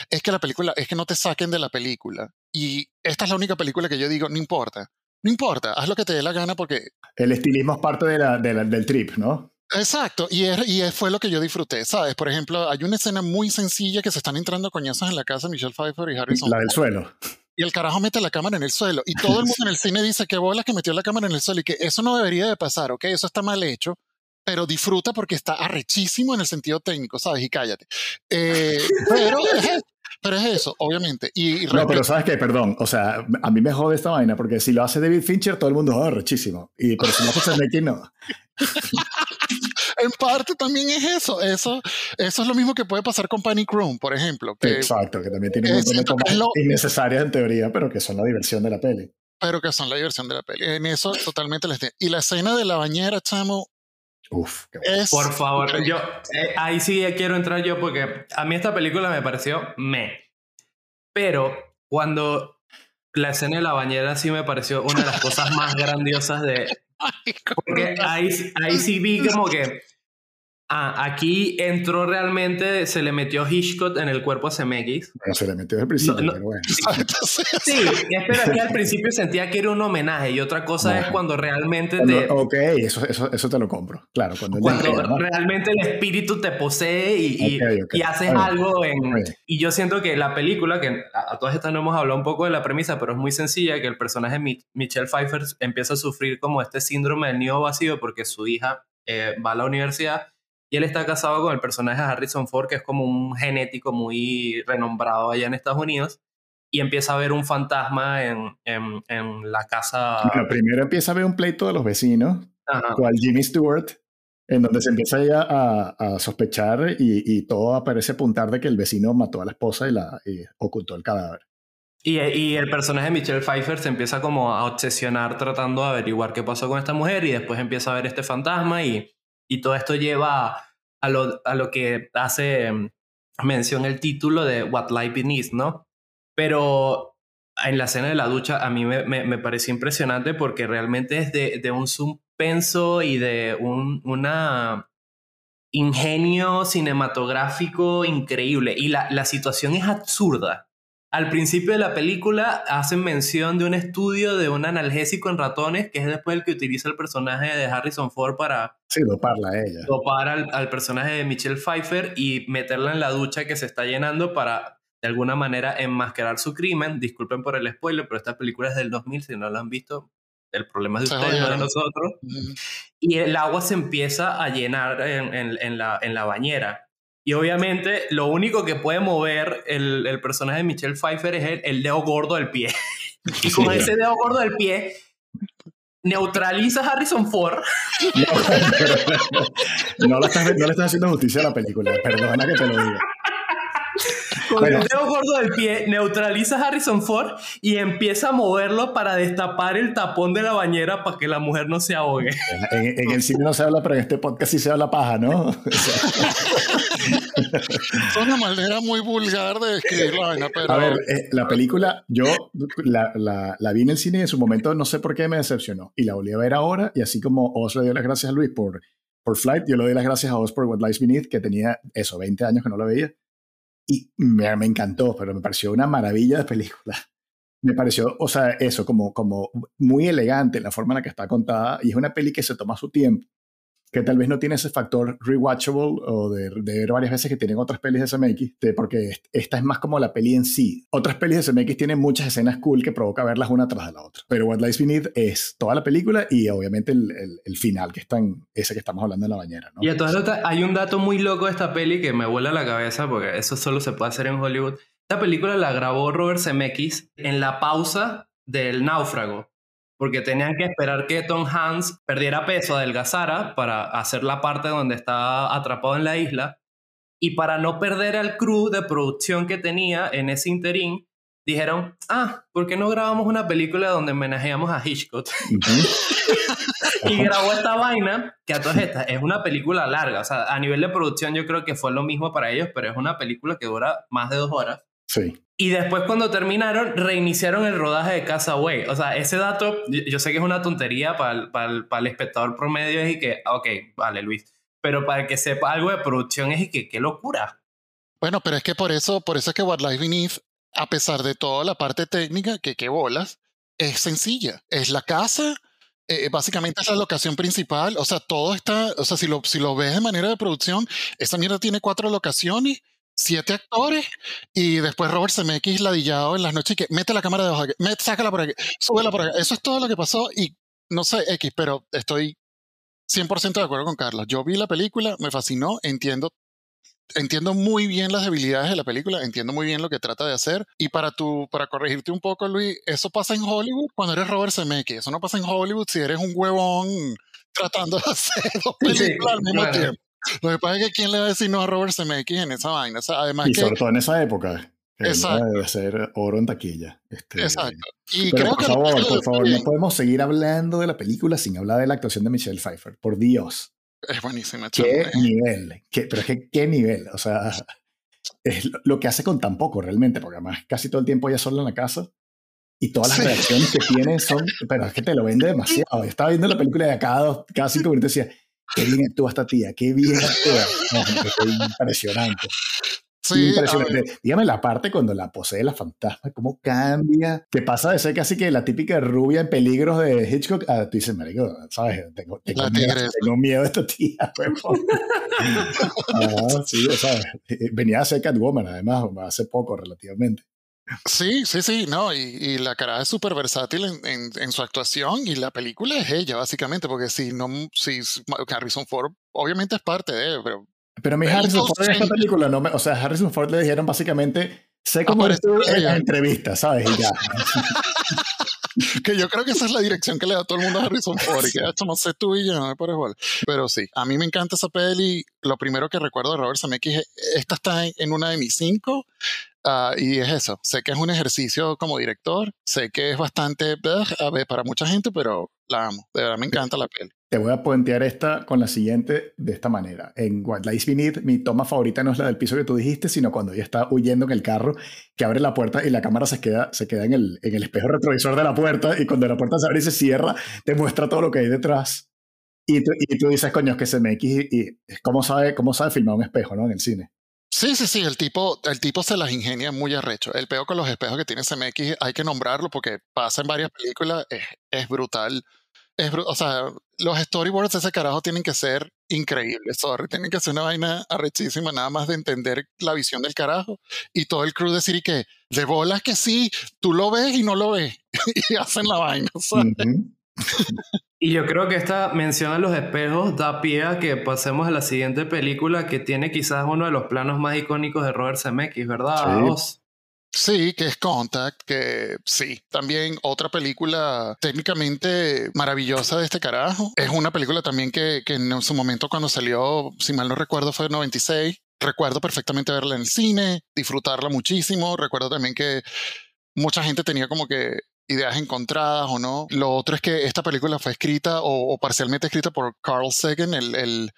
es que la película, es que no te saquen de la película. Y esta es la única película que yo digo, no importa no importa, haz lo que te dé la gana porque... El estilismo es parte de la, del trip, ¿no? Exacto, y, y fue lo que yo disfruté, ¿sabes? Por ejemplo, hay una escena muy sencilla que se están entrando coñazos en la casa de Michelle Pfeiffer y Harrison. La del suelo. Y el carajo mete la cámara en el suelo. Y todo el mundo en el cine dice que bola que metió la cámara en el suelo y que eso no debería de pasar, ¿ok? Eso está mal hecho pero disfruta porque está arrechísimo en el sentido técnico, ¿sabes? Y cállate. Eh, pero, pero es eso, obviamente. Y, no, pero sabes qué, perdón, o sea, a mí me jode esta vaina porque si lo hace David Fincher, todo el mundo, oh, rechísimo. Y, pero si lo hace Zemeckis, no. en parte también es eso. eso. Eso es lo mismo que puede pasar con Panic Room, por ejemplo. Exacto, que también tiene un lo... innecesarias en teoría, pero que son la diversión de la peli. Pero que son la diversión de la peli. En eso totalmente les Y la escena de la bañera, chamo, Uf, Por favor, yo eh, ahí sí quiero entrar yo porque a mí esta película me pareció me. Pero cuando la escena de la bañera sí me pareció una de las cosas más grandiosas de... Porque ahí, ahí sí vi como que Ah, aquí entró realmente, se le metió Hitchcock en el cuerpo a CMX. Bueno, se le metió desde el principio, pero bueno. Sí, es que al principio sentía que era un homenaje y otra cosa es cuando realmente te... Ok, eso, eso, eso, te lo compro, claro. Cuando, cuando realmente el espíritu te posee y, y, haces algo en... Y yo siento que la película, que a, todas estas no hemos hablado un poco de la premisa, pero es muy sencilla, que el personaje Michelle Pfeiffer empieza a sufrir como este síndrome del nido vacío porque su hija eh, va a la universidad y él está casado con el personaje de Harrison Ford, que es como un genético muy renombrado allá en Estados Unidos. Y empieza a ver un fantasma en, en, en la casa. Bueno, primero empieza a ver un pleito de los vecinos, cual Jimmy Stewart, en donde se empieza ya a, a sospechar y, y, todo parece apuntar de que el vecino mató a la esposa y, la, y ocultó el cadáver. Y, y, el personaje de Michelle Pfeiffer se empieza como a obsesionar tratando de averiguar qué pasó con esta mujer y después empieza a ver este fantasma y y todo esto lleva a lo, a lo que hace mm, mención el título de What Life Beneath, ¿no? Pero en la escena de la ducha a mí me, me, pareció impresionante porque realmente es de, de un suspenso y de un una ingenio cinematográfico increíble. Y la, la situación es absurda. Al principio de la película hacen mención de un estudio de un analgésico en ratones, que es después el que utiliza el personaje de Harrison Ford para Sí, doparla a ella. dopar al, al personaje de Michelle Pfeiffer y meterla en la ducha que se está llenando para de alguna manera enmascarar su crimen. Disculpen por el spoiler, pero esta película es del 2000, si no la han visto, el problema es de ustedes, no de nosotros. Mm, Y el agua se empieza a llenar en, en- en la, en la bañera. Y obviamente lo único que puede mover el, el personaje de Michelle Pfeiffer es el, el dedo gordo del pie. Y con Sí. ese dedo gordo del pie neutraliza a Harrison Ford No, pero- no, le estás, no le estás haciendo justicia a la película, perdona que te lo diga. Con Bueno. el dedo gordo del pie, neutraliza a Harrison Ford y empieza a moverlo para destapar el tapón de la bañera para que la mujer no se ahogue. En, en el cine no se habla, pero en este podcast sí se habla paja, ¿no? O sea, Es una manera muy vulgar de describir la vaina, pero a ver, eh, la película, yo la, la- la vi en el cine y en su momento no sé por qué me decepcionó. Y la volví a ver ahora, y así como Oz le dio las gracias a Luis por, por Flight, yo le doy las gracias a Oz por What Lies Beneath, que tenía eso, 20 años que no lo veía. Y me, me encantó, pero me pareció una maravilla de película. Me pareció, o sea, eso, como, como muy elegante la forma en la que está contada, y es una peli que se toma su tiempo que tal vez no tiene ese factor rewatchable o de, de ver varias veces que tienen otras pelis de SMX, de- porque est- esta es más como la peli en sí. Otras pelis de SMX tienen muchas escenas cool que provoca verlas una tras de la otra. Pero What Lies Beneath es toda la película y obviamente el, el- el final, que es tan, ese que estamos hablando en la bañera. ¿no? Y entonces hay un dato muy loco de esta peli que me vuela la cabeza porque eso solo se puede hacer en Hollywood. Esta película la grabó Robert Zemeckis en la pausa del náufrago porque tenían que esperar que Tom Hanks perdiera peso, adelgazara para hacer la parte donde estaba atrapado en la isla y para no perder al crew de producción que tenía en ese interín dijeron, ah, ¿por qué no grabamos una película donde homenajeamos a Hitchcock? Ujú. y grabó esta vaina, que a todas estas es una película larga. O sea, a nivel de producción yo creo que fue lo mismo para ellos, pero es una película que dura más de dos horas. Sí. Y después cuando terminaron, reiniciaron el rodaje de Castaway. O sea, ese dato, yo, sé que es una tontería para el, para el- espectador promedio, y que, ah, ok, vale, Luis. Pero para el que sepa algo de producción es y que, qué locura. bueno, pero es que por eso, por eso es que What Lies Beneath, a pesar de toda la parte técnica, que qué bolas, es sencilla. Es la casa, eh, básicamente es la locación principal, o sea, todo está, o sea, si lo, si lo ves de manera de producción, esa mierda tiene cuatro locaciones, siete actores, y después Robert Zemeckis ladillado en las noches y que mete la cámara debajo, de aquí, sácala por aquí, súbela por aquí. Eso es todo lo que pasó y no sé, X, pero estoy 100% de acuerdo con Carlos. Yo vi la película, me fascinó, entiendo entiendo muy bien las debilidades de la película, entiendo muy bien lo que trata de hacer. Y para tu, para corregirte un poco, Luis, eso pasa en Hollywood cuando eres Robert Zemeckis. Eso no pasa en Hollywood si eres un huevón tratando de hacer dos Sí, películas al mismo claro. tiempo. Lo que pasa es que quién le va a decir no a Robert Zemeckis en esa vaina. O sea, además Y que... sobre todo en esa época, Exacto. debe ser oro en taquilla. Este, Exacto. Y Pero creo por que favor, por favor, no podemos seguir hablando de la película sin hablar de la actuación de Michelle Pfeiffer. Por Dios. es buenísima. qué nivel, qué- pero es que qué nivel, o sea, es lo, lo que hace con tan poco realmente, porque además casi todo el tiempo ella sola en la casa y todas las Sí. reacciones que tiene son, pero es que te lo vende demasiado. Yo estaba viendo la película de cada, dos, cada cinco minutos y decía, qué bien actúa esta tía, qué bien actúa. No, impresionante. Sí, a Impresionante. Dígame la parte cuando la posee la fantasma, cómo cambia, que pasa de ser casi que la típica rubia en peligros de Hitchcock a tú dices, marico, ¿sabes? Tengo, tengo miedo, tengo miedo de esta tía, huevón". Ah, sí, o sea, venía a ser Catwoman además, hace poco relativamente. Sí, sí, sí, no, y, y la cara es súper versátil en, en- en su actuación y la película es ella, básicamente, porque si no, si Harrison Ford obviamente es parte de él, pero Pero mi Harrison Ford en esta película, no me, o sea, Harrison Ford le dijeron básicamente, sé cómo eres tú en la entrevista, ¿sabes? Y ya. que yo creo que esa es la dirección que le da todo el mundo a Harrison Ford, y que esto no sé tú y yo, no me pares bola. Pero sí, a mí me encanta esa peli, lo primero que recuerdo de Robert Zemeckis, es- esta está en, en una de mis cinco, ah, y es eso, sé que es un ejercicio como director, sé que es bastante, a ver, para mucha gente, pero la amo, de verdad me encanta la peli. Te voy a puentear esta con la siguiente de esta manera. En What Lies Beneath, mi toma favorita no es la del piso que tú dijiste, sino cuando ella está huyendo en el carro, que abre la puerta y la cámara se queda, se queda en, el, en el espejo retrovisor de la puerta y cuando la puerta se abre y se cierra, te muestra todo lo que hay detrás. Y tú, y tú dices, coño, es que se me y, y ¿cómo sabe, cómo sabe filmar un espejo, ¿no? En el cine. Sí, sí, sí, el tipo, el tipo se las ingenia muy arrecho. El peo con los espejos que tiene CMX hay que nombrarlo porque pasa en varias películas, es, es brutal. Es, o sea, los storyboards de ese carajo tienen que ser increíbles, sorry, tienen que ser una vaina arrechísima, nada más de entender la visión del carajo y todo el crew decir y que de bolas que sí, tú lo ves y no lo ves y hacen la vaina, ¿sabes? Y yo creo que esta mención a los espejos da pie a que pasemos a la siguiente película que tiene quizás uno de los planos más icónicos de Robert Zemeckis, ¿verdad? Sí. Sí, que es Contact, que sí, también otra película técnicamente maravillosa de este carajo. Es una película también que, que en su momento cuando salió, si mal no recuerdo, fue en 96. Recuerdo perfectamente verla en el cine, disfrutarla muchísimo. Recuerdo también que mucha gente tenía como que ideas encontradas o no. Lo otro es que esta película fue escrita o, o parcialmente escrita por Carl Sagan, el, el,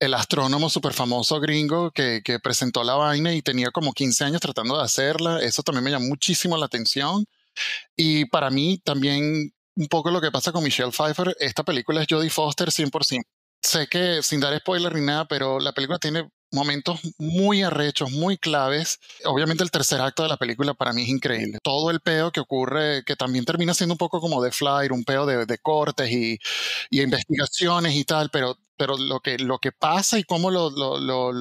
el astrónomo súper famoso gringo que, que, presentó la vaina y tenía como 15 años tratando de hacerla. Eso también me llamó muchísimo la atención. Y para mí también un poco lo que pasa con Michelle Pfeiffer, esta película es Jodie Foster 100%. Sé que sin dar spoiler ni nada, pero la película tiene momentos muy arrechos, muy claves. Obviamente el tercer acto de la película para mí es increíble. Todo el peo que ocurre, que también termina siendo un poco como de Flyer, un peo de, de cortes y, y, investigaciones y tal, pero, pero lo, que, lo que pasa y cómo lo, lo, lo,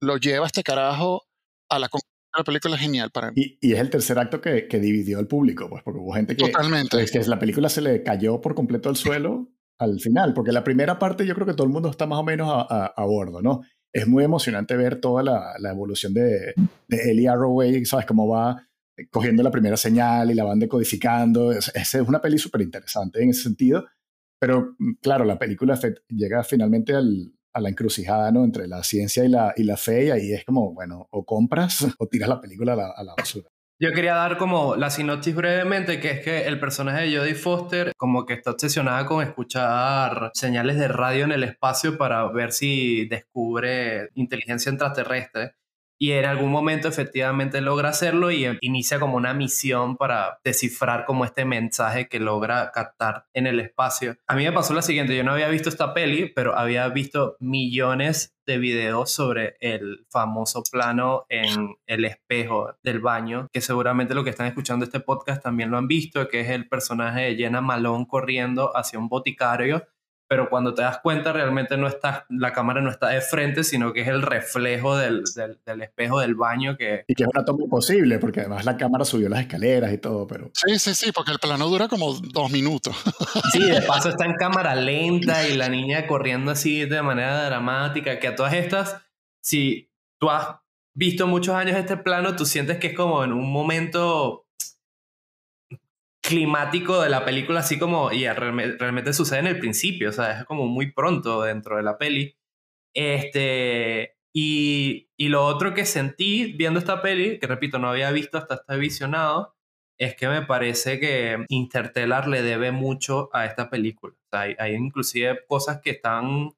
lo, lleva este carajo a la la película es genial para mí. Y, y es el tercer acto que, que, dividió al público, pues, porque hubo gente que, Totalmente. Pues, que la película se le cayó por completo al suelo al final, porque la primera parte yo creo que todo el mundo está más o menos a, a, a bordo, ¿no? Es muy emocionante ver toda la, la evolución de, de Ellie Arroway, ¿sabes? Cómo va cogiendo la primera señal y la van decodificando. Es, es una peli súper interesante en ese sentido. Pero claro, la película llega finalmente al, a la encrucijada ¿no? entre la ciencia y la, y la fe y ahí es como, bueno, o compras o tiras la película a la, a la basura. Yo quería dar como la sinopsis brevemente, que es que el personaje de Jodie Foster como que está obsesionada con escuchar señales de radio en el espacio para ver si descubre inteligencia extraterrestre y en algún momento efectivamente logra hacerlo y inicia como una misión para descifrar como este mensaje que logra captar en el espacio. A mí me pasó lo siguiente, yo no había visto esta peli, pero había visto millones de videos sobre el famoso plano en el espejo del baño, que seguramente lo que están escuchando este podcast también lo han visto, que es el personaje de Jenna Malone corriendo hacia un boticario pero cuando te das cuenta realmente no está, la cámara no está de frente, sino que es el reflejo del, del, del, espejo del baño que... Y que es una toma imposible, porque además la cámara subió las escaleras y todo, pero... Sí, sí, sí, porque el plano dura como dos minutos. Sí, de paso está en cámara lenta y la niña corriendo así de manera dramática, que a todas estas, si tú has visto muchos años este plano, tú sientes que es como en un momento climático de la película, así como, y realmente, realmente, sucede en el principio, o sea, es como muy pronto dentro de la peli. Este, y, y lo otro que sentí viendo esta peli, que repito, no había visto hasta este visionado, es que me parece que Interstellar le debe mucho a esta película. O sea, hay, hay inclusive cosas que están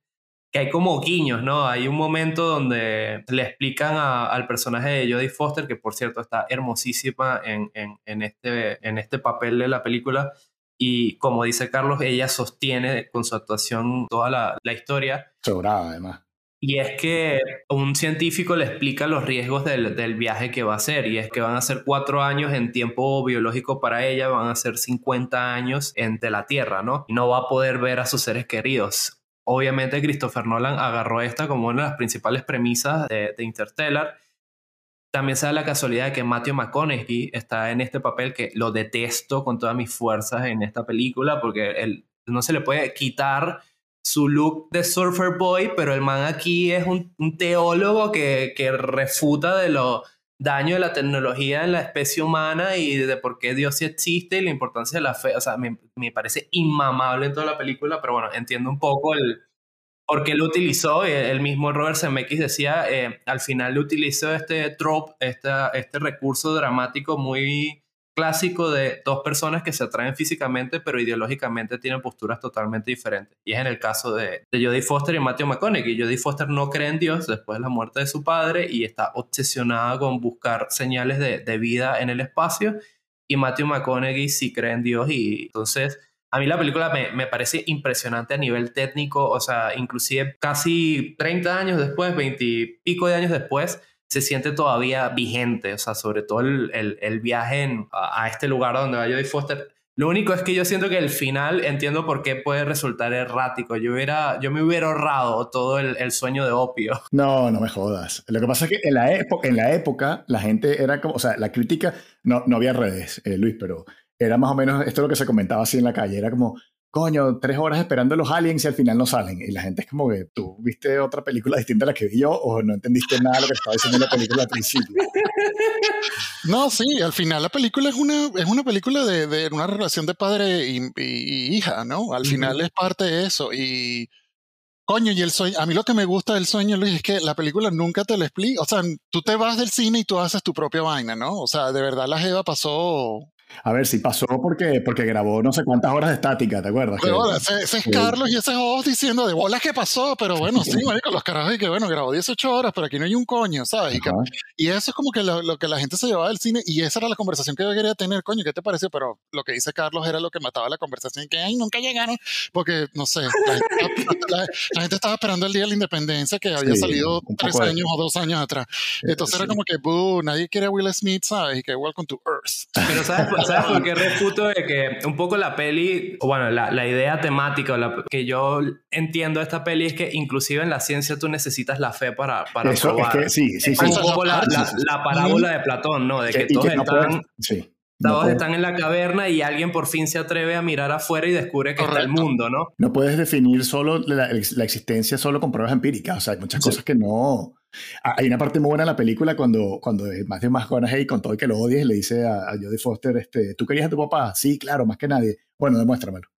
que hay como guiños, ¿no? Hay un momento donde le explican a, al personaje de Jodie Foster, que por cierto está hermosísima en, en, en, este, en este papel de la película, y como dice Carlos, ella sostiene con su actuación toda la, la historia. Sobrada, además. Y es que un científico le explica los riesgos del, del, viaje que va a hacer, y es que van a ser cuatro años en tiempo biológico para ella, van a ser 50 años entre la Tierra, ¿no? Y no va a poder ver a sus seres queridos obviamente Christopher Nolan agarró esta como una de las principales premisas de, Interstellar. También se da la casualidad de que Matthew McConaughey está en este papel que lo detesto con todas mis fuerzas en esta película porque él no se le puede quitar su look de surfer boy, pero el man aquí es un, teólogo que refuta de lo daño de la tecnología en la especie humana y de por qué Dios sí existe y la importancia de la fe. O sea, me, me parece inmamable en toda la película, pero bueno, entiendo un poco el por qué lo utilizó. El mismo Robert Zemeckis decía, eh, al final utilizó este trope, este, este recurso dramático muy clásico de dos personas que se atraen físicamente, pero ideológicamente tienen posturas totalmente diferentes. Y es en el caso de, de Jodie Foster y Matthew McConaughey. Jodie Foster no cree en Dios después de la muerte de su padre y está obsesionada con buscar señales de, de vida en el espacio. Y Matthew McConaughey sí cree en Dios y entonces... A mí la película me, me, parece impresionante a nivel técnico, o sea, inclusive casi 30 años después, 20 y pico de años después, se siente todavía vigente, o sea, sobre todo el, el, viaje a, este lugar donde va Jodie Foster. Lo único es que yo siento que el final entiendo por qué puede resultar errático. Yo, hubiera, yo me hubiera ahorrado todo el, sueño de opio. No, no me jodas. Lo que pasa es que en la, época, la gente era como, o sea, la crítica, no, no había redes, eh, Luis, pero era más o menos, esto es lo que se comentaba así en la calle, era como, coño, tres horas esperando los aliens y al final no salen. Y la gente es como que tú viste otra película distinta a la que vi yo o no entendiste nada de lo que estaba diciendo la película al principio. No, sí, al final la película es una, es una película de, de una relación de padre y, hija, ¿no? Al final es parte de eso. Y coño, y el sueño, a mí lo que me gusta del sueño, Luis, es que la película nunca te lo explica. O sea, tú te vas del cine y tú haces tu propia vaina, ¿no? O sea, de verdad la Jeva pasó a ver, si pasó porque, porque grabó no sé cuántas horas de estática, ¿te acuerdas? ese, es Carlos y ese es vos diciendo de bolas que pasó, pero bueno, sí, marico, los carajos y que bueno, grabó 18 horas, pero aquí no hay un coño, ¿sabes? Y, eso es como que lo, que la gente se llevaba del cine y esa era la conversación que yo quería tener, coño, ¿qué te pareció? Pero lo que dice Carlos era lo que mataba la conversación, que ay, nunca llegaron, porque no sé, la gente, estaba esperando el día de la independencia que había salido tres años o dos años atrás. Entonces era como que, nadie quiere a Will Smith, ¿sabes? Y que Welcome to Earth. Pero ¿sabes, ¿sabes por qué refuto de que un poco la peli, bueno, la, la idea temática la, que yo entiendo de esta peli es que inclusive en la ciencia tú necesitas la fe para, para Eso, probar. Es que, sí, sí, sí. Un poco la, la, parábola de Platón, ¿no? De que, todos están... sí. Todos están en la caverna y alguien por fin se atreve a mirar afuera y descubre que está el mundo, ¿no? No puedes definir solo la, la, existencia solo con pruebas empíricas. O sea, hay muchas cosas que no, Ah, hay una parte muy buena en la película cuando, cuando Matthew McConaughey, con todo el que lo odies, le dice a, a Jodie Foster, este, ¿tú querías a tu papá? Sí, claro, más que nadie. Bueno, demuéstramelo.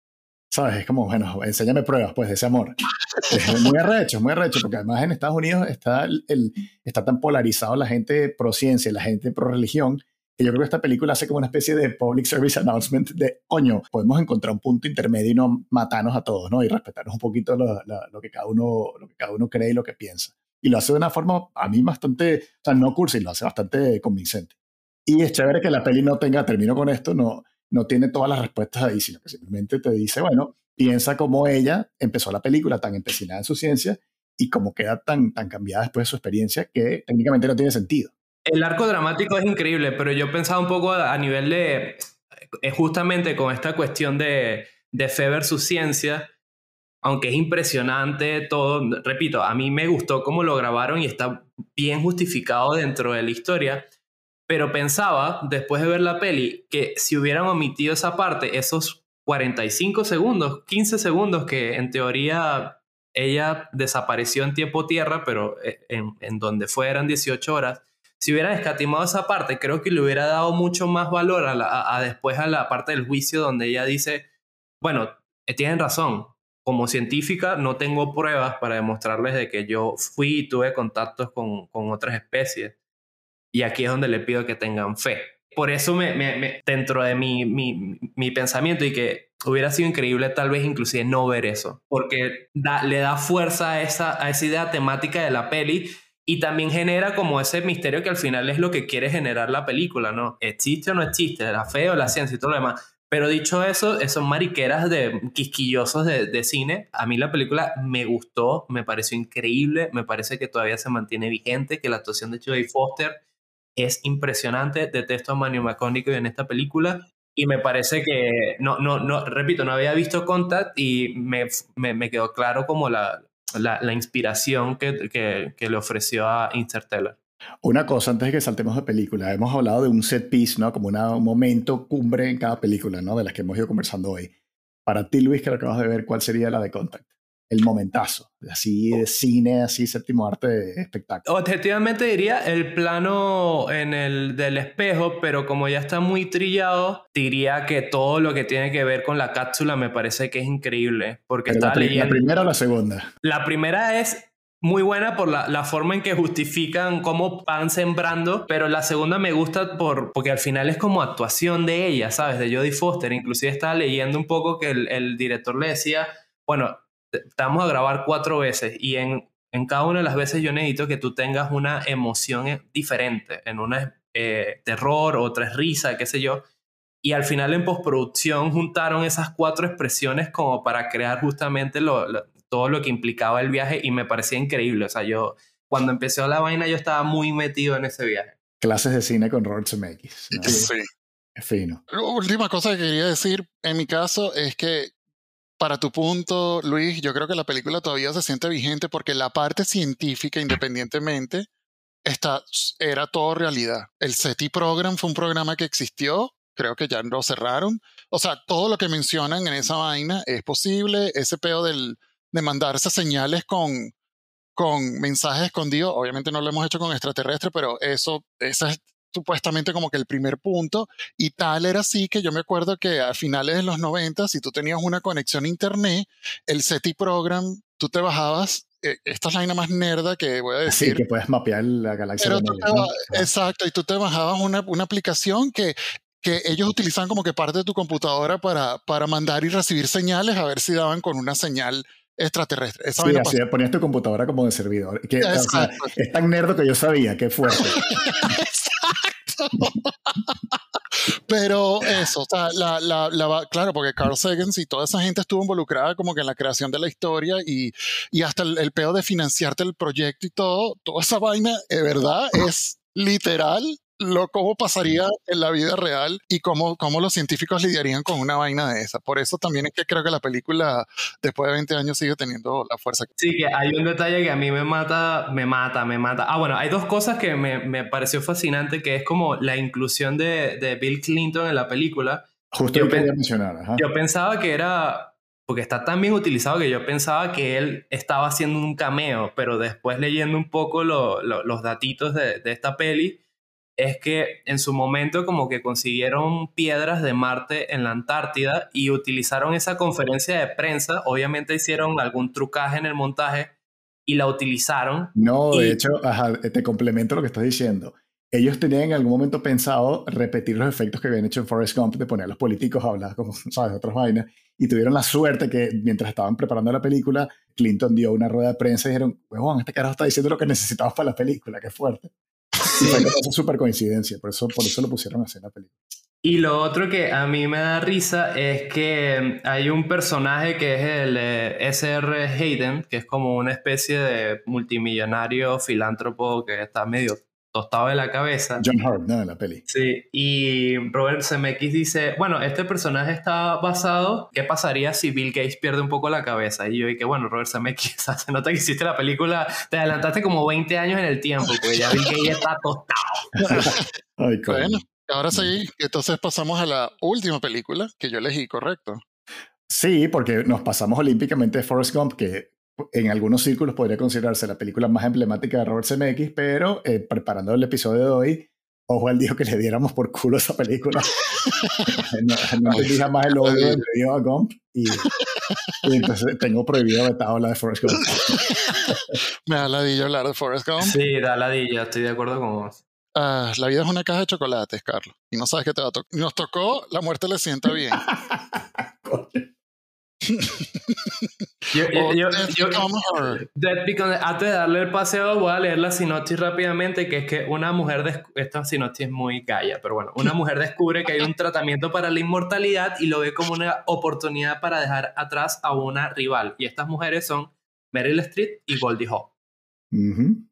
¿Sabes? Es como, bueno, enséñame pruebas, pues, de ese amor. Es muy arrecho, muy arrecho, porque además en Estados Unidos está, el, está tan polarizado la gente pro ciencia y la gente pro religión, que yo creo que esta película hace como una especie de public service announcement de, coño, podemos encontrar un punto intermedio y no matarnos a todos, ¿no? Y respetarnos un poquito lo, lo, que cada uno, lo que cada uno cree y lo que piensa y lo hace de una forma a mí bastante, o sea, no cursi, lo hace bastante convincente. Y es chévere que la peli no tenga, termino con esto, no, no tiene todas las respuestas ahí, sino que simplemente te dice, bueno, piensa cómo ella empezó la película tan empecinada en su ciencia y cómo queda tan, tan cambiada después de su experiencia que técnicamente no tiene sentido. El arco dramático es increíble, pero yo pensaba un poco a, nivel de, eh, justamente con esta cuestión de, de fe versus ciencia, aunque es impresionante todo, repito, a mí me gustó cómo lo grabaron y está bien justificado dentro de la historia, pero pensaba, después de ver la peli, que si hubieran omitido esa parte, esos 45 segundos, 15 segundos que en teoría ella desapareció en tiempo tierra, pero eh, en, donde fueran 18 horas, si hubieran escatimado esa parte, creo que le hubiera dado mucho más valor a, a después a la parte del juicio donde ella dice, bueno, eh, tienen razón, como científica no tengo pruebas para demostrarles de que yo fui y tuve contactos con, con otras especies. Y aquí es donde le pido que tengan fe. Por eso me, me, dentro de mi, mi, mi, pensamiento y que hubiera sido increíble tal vez inclusive no ver eso, porque le da fuerza esa, a esa idea temática de la peli y también genera como ese misterio que al final es lo que quiere generar la película, ¿no? ¿Existe o no existe? ¿La fe o la ciencia y todo lo demás? Pero dicho eso, son mariqueras de quisquillosos de, de, cine. A mí la película me gustó, me pareció increíble, me parece que todavía se mantiene vigente, que la actuación de Jodie Foster es impresionante. Detesto a Manu McConaughey en esta película y me parece que, no, no, no, repito, no había visto Contact y me, me, me quedó claro como la, la, la inspiración que, que, le ofreció a Interstellar. Una cosa antes de que saltemos de película, hemos hablado de un set piece, ¿no? Como un momento cumbre en cada película, ¿no? De las que hemos ido conversando hoy. Para ti, Luis, que lo acabas de ver, ¿cuál sería la de Contact? El momentazo, así de cine, así séptimo arte de espectáculo. Objetivamente diría el plano en el del espejo, pero como ya está muy trillado, diría que todo lo que tiene que ver con la cápsula me parece que es increíble, porque está leyendo. ¿La primera o la segunda? La primera es muy buena por la, la, forma en que justifican cómo van sembrando, pero la segunda me gusta por, porque al final es como actuación de ella, ¿sabes? De Jodie Foster. Inclusive estaba leyendo un poco que el, el director le decía, bueno, vamos a grabar cuatro veces y en, en, cada una de las veces yo necesito que tú tengas una emoción eh, diferente, en una eh, terror, otra es risa, qué sé yo. Y al final en postproducción juntaron esas cuatro expresiones como para crear justamente lo, todo lo que implicaba el viaje y me parecía increíble. O sea, yo cuando empezó la vaina yo estaba muy metido en ese viaje. Clases de cine con Robert Zemeckis. ¿no? Sí. Es fino. La última cosa que quería decir en mi caso es que para tu punto, Luis, yo creo que la película todavía se siente vigente porque la parte científica, independientemente, está, era todo realidad. El SETI Program fue un programa que existió, creo que ya lo cerraron. O sea, todo lo que mencionan en esa vaina es posible. Ese pedo del, de mandarse señales con, con mensajes escondidos, obviamente no lo hemos hecho con extraterrestres, pero eso, ese es supuestamente como que el primer punto. Y tal era así que yo me acuerdo que a finales de los 90, si tú tenías una conexión a internet, el SETI Program, tú te bajabas eh, esta es la vaina más nerda que voy a decir. Sí, que puedes mapear la galaxia. Pero tú te Exacto, y tú te bajabas una, una aplicación que, que ellos utilizaban como que parte de tu computadora para, para mandar y recibir señales a ver si daban con una señal extraterrestre. Esa Sí, así ponías tu computadora como de servidor. Que, o sea, es tan nerdo que yo sabía, qué fuerte. Pero eso, o sea, la, la, la claro, porque Carl Sagan y toda esa gente estuvo involucrada como que en la creación de la historia y, y hasta el, el pedo de financiarte el proyecto y todo, toda esa vaina, de verdad, es literal lo cómo pasaría en la vida real y cómo, cómo los científicos lidiarían con una vaina de esa. Por eso también es que creo que la película, después de 20 años, sigue teniendo la fuerza que Sí, que hay un detalle que a mí me mata, me mata, me mata. Ah, bueno, hay dos cosas que me, me pareció fascinante, que es como la inclusión de, de Bill Clinton en la película. Justo Yo lo que pen- mencionar. Yo pensaba que era, porque está tan bien utilizado que yo pensaba que él estaba haciendo un cameo, pero después leyendo un poco lo- lo- los datitos de, de esta peli, es que en su momento como que consiguieron piedras de Marte en la Antártida y utilizaron esa conferencia de prensa, obviamente hicieron algún trucaje en el montaje y la utilizaron. No, de hecho, ajá, te complemento lo que estás diciendo. Ellos tenían en algún momento pensado repetir los efectos que habían hecho en Forrest Gump de poner a los políticos a hablar como, ¿sabes?, otras vainas. Y tuvieron la suerte que mientras estaban preparando la película, Clinton dio una rueda de prensa y dijeron, huevón, este carajo está diciendo lo que necesitabas para la película, qué fuerte. Y fue como esa súper coincidencia, por eso, por eso lo pusieron a hacer la película. Y lo otro que a mí me da risa es que hay un personaje que es el eh, S.R. Hayden, que es como una especie de multimillonario filántropo que está medio tostado de la cabeza. John Hurt, ¿no? En la peli. Sí, y Robert Zemeckis dice, bueno, este personaje está basado, ¿qué pasaría si Bill Gates pierde un poco la cabeza? Y yo dije, bueno, Robert Zemeckis, se nota que hiciste la película, te adelantaste como 20 años en el tiempo, porque ya Bill Gates está tostado. Ay. Bueno, ahora sí, entonces pasamos a la última película que yo elegí, correcto. Sí, porque nos pasamos olímpicamente de Forrest Gump, que en algunos círculos podría considerarse la película más emblemática de Robert Zemeckis, pero eh, preparando el episodio de hoy, ojo al dijo que le diéramos por culo a esa película. no no entendí jamás el odio que le dio a Gump y, y entonces tengo prohibido vetado la de Forrest Gump. Me da ladilla hablar de Forrest Gump. Sí, da ladilla, estoy de acuerdo con vos. Ah, la vida es una caja de chocolates, Carlos. Y no sabes qué te va a tocar. Nos tocó, la muerte le sienta bien. Yo, yo- yo- Death antes de darle el paseo, voy a leer la sinopsis rápidamente, que es que una mujer, esta sinopsis es muy calla, pero bueno, una mujer descubre que hay un tratamiento para la inmortalidad y lo ve como una oportunidad para dejar atrás a una rival. Y estas mujeres son Meryl Streep y Goldie Hawn. Güey,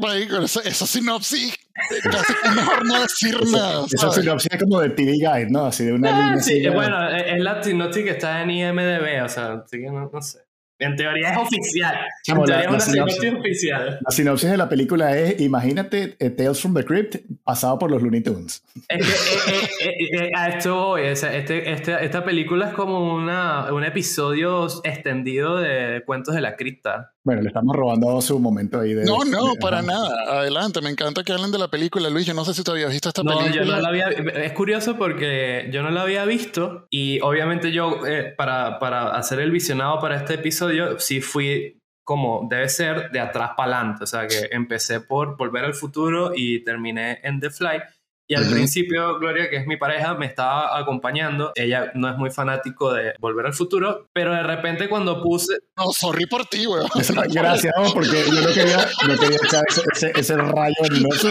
con esa, esa sinopsis, eh, casi mejor no decir nada. Esa ¿sabes? sinopsis es como de TV Guide, ¿no? Así de una Ah, línea. sí, así de- bueno, es es la sinopsis que está en IMDB, o sea, así que no, no sé. En teoría es oficial. Chamo, en teoría la- es una sinopsis- sinopsis oficial. La sinopsis de la película es, imagínate eh, Tales from the Crypt pasado por los Looney Tunes. Es que eh, eh, eh, eh, a esto voy, o sea, este, este- esta película es como una, un episodio extendido de Cuentos de la Cripta. Bueno, le estamos robando su momento ahí de... No, no, de- para ajá. nada. Adelante, me encanta que hablen de la película. Luis, yo no sé si tú habías visto esta No, película. yo no la había, es curioso porque yo no la había visto y obviamente yo eh, para, para hacer el visionado para este episodio sí fui como debe ser de atrás para adelante, o sea que empecé por Volver al Futuro y terminé en The Fly. Y al Ujú. principio, Gloria, que es mi pareja, me estaba acompañando. Ella no es muy fanático de Volver al Futuro, pero de repente cuando puse, No, sorry por ti, weón. Gracias, porque yo no quería, no quería echar ese, ese, ese rayo venenoso.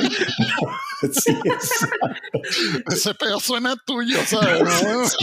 Sí. Ese pedo suena tuyo, ¿sabes?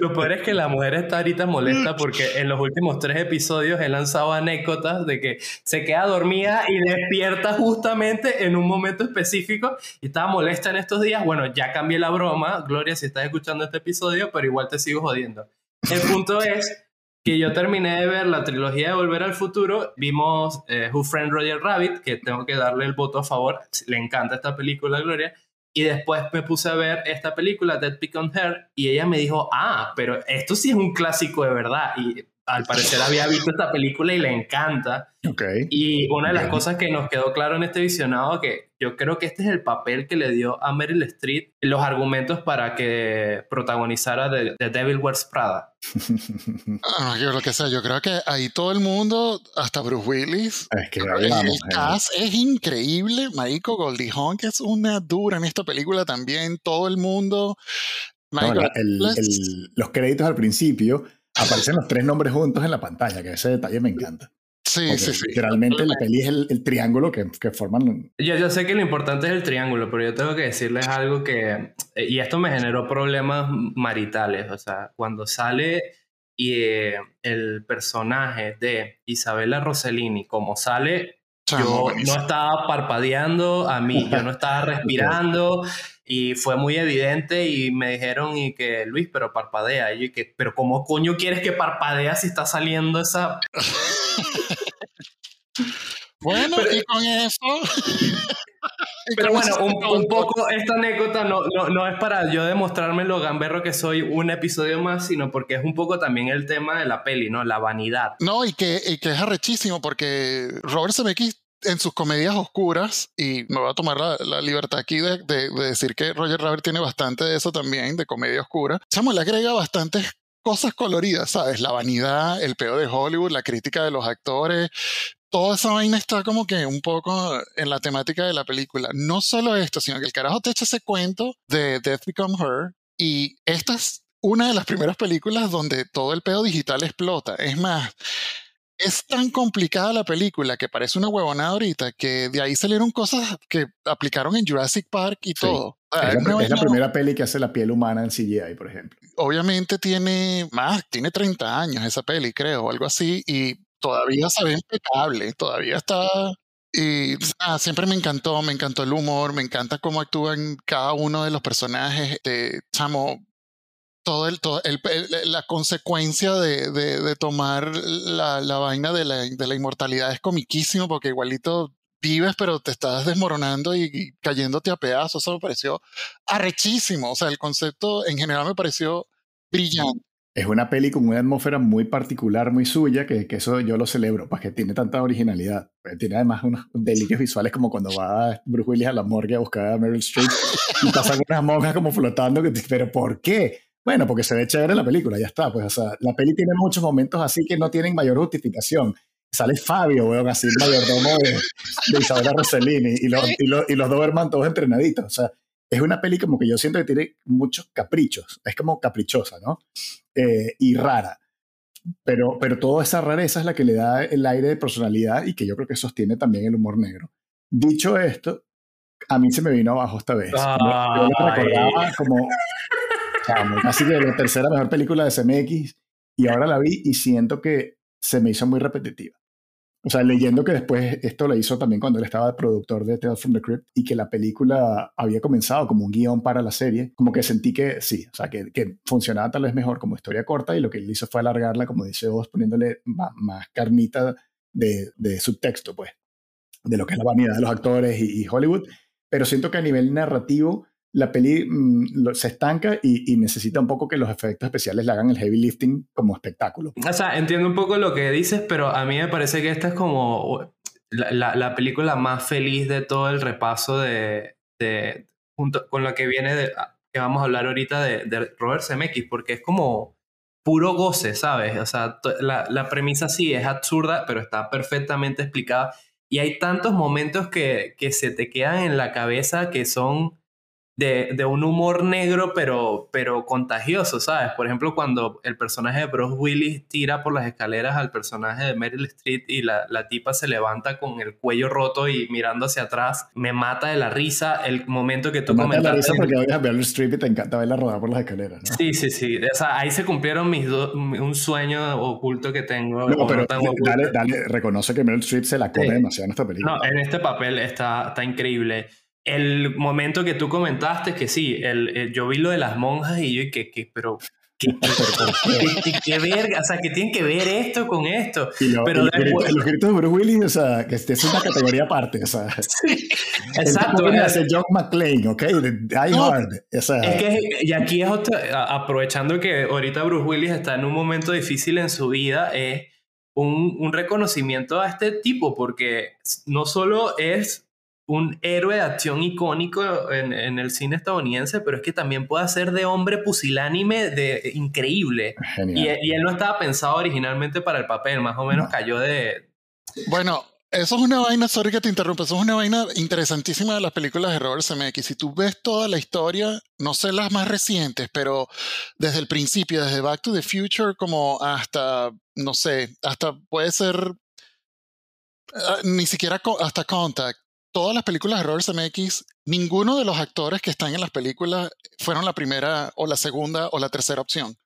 Lo peor es que la mujer está ahorita molesta porque en los últimos tres episodios he lanzado anécdotas de que se queda dormida y despierta justamente en un momento específico y estaba molesta en estos días. Bueno, ya cambié la broma, Gloria, si estás escuchando este episodio, pero igual te sigo jodiendo. El punto es que yo terminé de ver la trilogía de Volver al Futuro, vimos eh, Who Framed Roger Rabbit, que tengo que darle el voto a favor, le encanta esta película, Gloria, y después me puse a ver esta película, Dead Pick on Her, y ella me dijo, ah, pero esto sí es un clásico de verdad, y al parecer había visto esta película y le encanta. Okay. Y una de las cosas que nos quedó claro en este visionado, que yo creo que este es el papel que le dio a Meryl Streep los argumentos para que protagonizara The, The Devil Wears Prada. Ah, yo lo que sé, yo creo que ahí todo el mundo, hasta Bruce Willis, Es que el cast es increíble. Marico Goldie Hawn, que es una dura en esta película también. Todo el mundo. No, Marico, la- el- las- el- los créditos al principio aparecen los tres nombres juntos en la pantalla, que ese detalle me encanta. Sí, sí, sí. Literalmente la peli es el, el triángulo que, que forman. Yo, yo sé que lo importante es el triángulo, pero yo tengo que decirles algo que, eh, y esto me generó problemas maritales, o sea, cuando sale y eh, el personaje de Isabella Rossellini, como sale, yo no estaba parpadeando a mí, yo no estaba respirando y fue muy evidente y me dijeron y que Luis, pero parpadea. Y yo y que, pero ¿cómo coño quieres que parpadea si está saliendo esa... Bueno, Pero- y con eso. Pero bueno, un, poco esta anécdota no, no, no es para yo demostrarme lo gamberro que soy un episodio más, sino porque es un poco también el tema de la peli, ¿no? La vanidad. No, y que, y que es arrechísimo porque Robert Zemeckis en sus comedias oscuras, y me voy a tomar la, la libertad aquí de, de- de decir que Roger Rabbit tiene bastante de eso también, de comedia oscura, Chamo le agrega bastantes cosas coloridas, ¿sabes? La vanidad, el peo de Hollywood, la crítica de los actores, toda esa vaina está como que un poco en la temática de la película. No solo esto, sino que el carajo te echa ese cuento de Death Become Her, y esta es una de las primeras películas donde todo el pedo digital explota. Es más, es tan complicada la película que parece una huevonada ahorita que de ahí salieron cosas que aplicaron en Jurassic Park y Sí. todo. Es la, es la primera peli que hace la piel humana en CGI, por ejemplo. obviamente tiene más, tiene 30 años esa peli, creo, o algo así, y todavía se ve impecable, todavía está... Y nada, siempre me encantó, me encantó el humor, me encanta cómo actúan cada uno de los personajes. De, chamo, todo el, todo el- el- la consecuencia de, de- de tomar la, la vaina de la, de la inmortalidad es comiquísimo porque igualito vives pero te estás desmoronando y, y cayéndote a pedazos. Eso me pareció arrechísimo. O sea, el concepto en general me pareció brillante. Es una peli con una atmósfera muy particular, muy suya, que, que eso yo lo celebro, pues que tiene tanta originalidad. Pues Tiene además unos delirios visuales como cuando va Bruce Willis a la morgue a buscar a Meryl Streep y pasan unas monjas como flotando. que Pero ¿por qué? Bueno, porque se ve chévere la película, ya está. Pues, o sea, la peli tiene muchos momentos así que no tienen mayor justificación. Sale Fabio, weón, así el mayordomo de, de Isabella Rossellini y los, y, los, y los Doberman todos entrenaditos. O sea, es una peli como que yo siento que tiene muchos caprichos. Es como caprichosa, ¿no? Eh, y rara. Pero, pero toda esa rareza es la que le da el aire de personalidad y que yo creo que sostiene también el humor negro. Dicho esto, a mí se me vino abajo esta vez. Como- Yo Ay. recordaba como, chamo, casi que la tercera mejor película de CMX y ahora la vi y siento que se me hizo muy repetitiva. O sea, leyendo que después esto lo hizo también cuando él estaba productor de Tales from the Crypt y que la película había comenzado como un guion para la serie, como que sentí que sí, o sea, que, que funcionaba tal vez mejor como historia corta y lo que él hizo fue alargarla, como dice vos, poniéndole más, más carnita de, de subtexto, pues, de lo que es la vanidad de los actores y, y Hollywood. Pero siento que a nivel narrativo la peli mm, lo- se estanca y, y necesita un poco que los efectos especiales le hagan el heavy lifting como espectáculo. O sea, entiendo un poco lo que dices, pero a mí me parece que esta es como la, la- la película más feliz de todo el repaso de, de- junto con la que viene de, que vamos a hablar ahorita de, de Robert Zemeckis, porque es como puro goce, ¿sabes? O sea, la, la premisa sí es absurda, pero está perfectamente explicada. Y hay tantos momentos que, que se te quedan en la cabeza que son de, de, un humor negro, pero, pero contagioso, ¿sabes? Por ejemplo, cuando el personaje de Bruce Willis tira por las escaleras al personaje de Meryl Streep y la, la, tipa se levanta con el cuello roto y mirando hacia atrás, me mata de la risa el momento que tú comentaste. Me mata de la risa porque a Meryl Streep y te encanta verla rodar por las escaleras, ¿no? Sí, sí, sí. O sea, ahí se cumplieron mis un sueño oculto que tengo. No, pero dale, dale, reconoce que Meryl Streep se la come demasiado en esta película. No, en este papel está, está increíble el momento que tú comentaste, que sí, el, yo vi lo de las monjas y yo, que, que pero ¿Qué, qué, verga? O sea, que tienen que ver esto con esto. pero los, gritos, de Bruce Willis, o sea, que es una categoría aparte. O sea, sí, exacto. Es John McClane, ¿ok? Die Hard. O sea, es que, y aquí es otro, aprovechando que ahorita Bruce Willis está en un momento difícil en su vida, es un, un reconocimiento a este tipo, porque no solo es un héroe de acción icónico en, en, el cine estadounidense, pero es que también puede ser de hombre pusilánime de increíble. Y, y, él no estaba pensado originalmente para el papel, más o menos cayó de... Bueno, eso es una vaina, sorry que te interrumpa, eso es una vaina interesantísima de las películas de Robert Zemeckis. Si tú ves toda la historia, no sé las más recientes, pero desde el principio, desde Back to the Future como hasta, no sé, hasta puede ser ah, ni siquiera hasta Contact todas las películas de Robert Zemeckis, ninguno de los actores que están en las películas fueron la primera o la segunda o la tercera opción.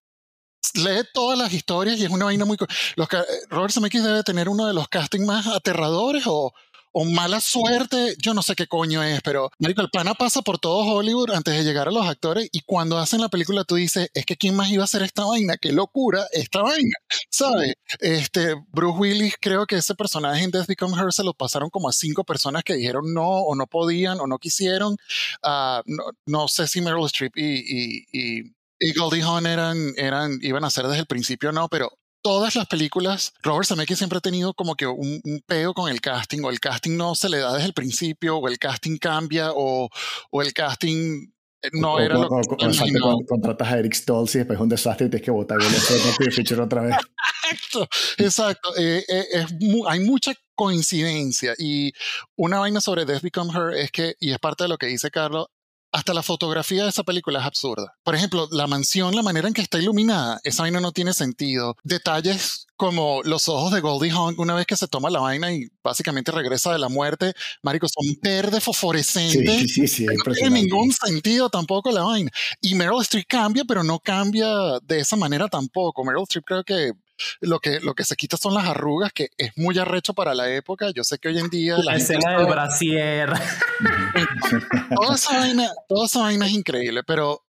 Lee todas las historias y es una vaina muy... Los, Robert Zemeckis debe tener uno de los castings más aterradores o, o mala suerte, yo no sé qué coño es, pero marico, el pana pasa por todo Hollywood antes de llegar a los actores y cuando hacen la película tú dices, es que quién más iba a hacer esta vaina, qué locura esta vaina, ¿sabes? Este, Bruce Willis, creo que ese personaje en Death Become Her se lo pasaron como a cinco personas que dijeron no o no podían o no quisieron. Uh, no, no, sé si Meryl Streep y, y, y y Goldie Hawn eran, eran, iban a ser desde el principio, no, pero todas las películas, Robert Zemeckis siempre ha tenido como que un, un peo con el casting, o el casting no se le da desde el principio, o el casting cambia, o, o el casting eh, no era lo que con, contratas a Eric Stoltz y después es un desastre y tienes que votar el Fisher otra vez. Exacto, exacto. Eh, eh, es hay mucha coincidencia y una vaina sobre Death Become Her es que, y es parte de lo que dice Carlos, hasta la fotografía de esa película es absurda. Por ejemplo, la mansión, la manera en que está iluminada, esa vaina no tiene sentido. Detalles como los ojos de Goldie Hawn una vez que se toma la vaina y básicamente regresa de la muerte, marico, son verde fosforescente. Sí, sí, sí, no tiene ningún sentido tampoco la vaina. Y Meryl Streep cambia, pero no cambia de esa manera tampoco. Meryl Streep creo que lo que, lo que se quita son las arrugas, que es muy arrecho para la época. Yo sé que hoy en día... La, escena del brasier. toda, esa vaina, toda esa vaina es increíble, pero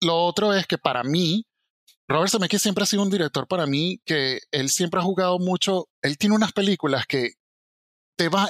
lo otro es que para mí, Robert Zemeckis siempre ha sido un director para mí que él siempre ha jugado mucho, él tiene unas películas que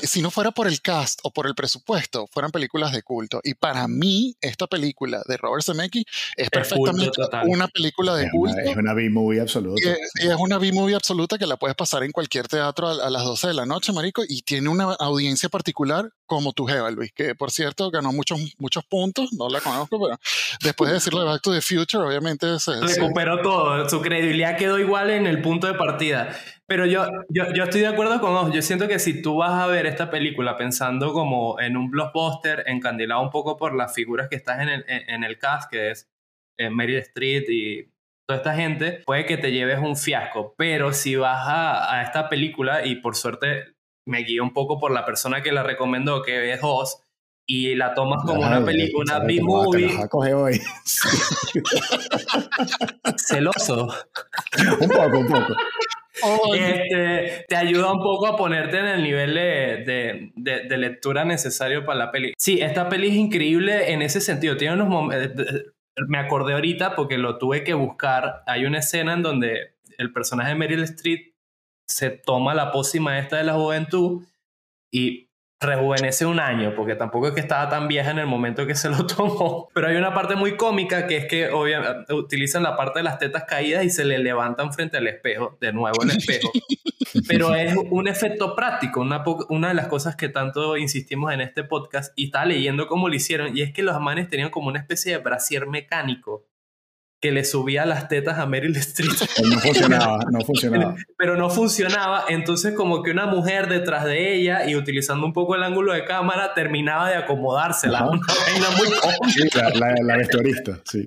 si no fuera por el cast o por el presupuesto, fueran películas de culto. Y para mí, esta película de Robert Zemeckis es, perfectamente una película de culto. es una B-movie absoluta. Y, es una B-movie absoluta que la puedes pasar en cualquier teatro a, las 12 de la noche, marico, y tiene una audiencia particular como tu Jeva, Luis, que por cierto ganó muchos, muchos puntos, no la conozco, pero después de decirlo de Back to the Future, obviamente se... Recuperó todo, su credibilidad quedó igual en el punto de partida. Pero yo, yo, yo, estoy de acuerdo con vos. Yo siento que si tú vas a ver esta película pensando como en un blockbuster, encandilado un poco por las figuras que estás en el, en el cast, que es eh, Mary Street y toda esta gente, puede que te lleves un fiasco. Pero si vas a, a esta película, y por suerte me guío un poco por la persona que la recomendó, que es Oz, y la tomas como una película, una B-movie. Celoso. un poco, un poco. Este, te ayuda un poco a ponerte en el nivel de, de, lectura necesario para la peli. Sí, esta peli es increíble en ese sentido. Tiene unos momentos. Me acordé ahorita porque lo tuve que buscar. Hay una escena en donde el personaje de Meryl Streep se toma la pócima esta de la juventud y rejuvenece un año, porque tampoco es que estaba tan vieja en el momento que se lo tomó. Pero hay una parte muy cómica que es que obviamente utilizan la parte de las tetas caídas y se le levantan frente al espejo, de nuevo el espejo. Pero es un efecto práctico, una, una de las cosas que tanto insistimos en este podcast y estaba leyendo cómo lo hicieron, y es que los manes tenían como una especie de brasier mecánico que le subía las tetas a Meryl Streep. No funcionaba, no funcionaba. Pero no funcionaba, entonces como que una mujer detrás de ella y utilizando un poco el ángulo de cámara terminaba de acomodársela. Una vaina muy sí, la, la, la vestuarista, sí.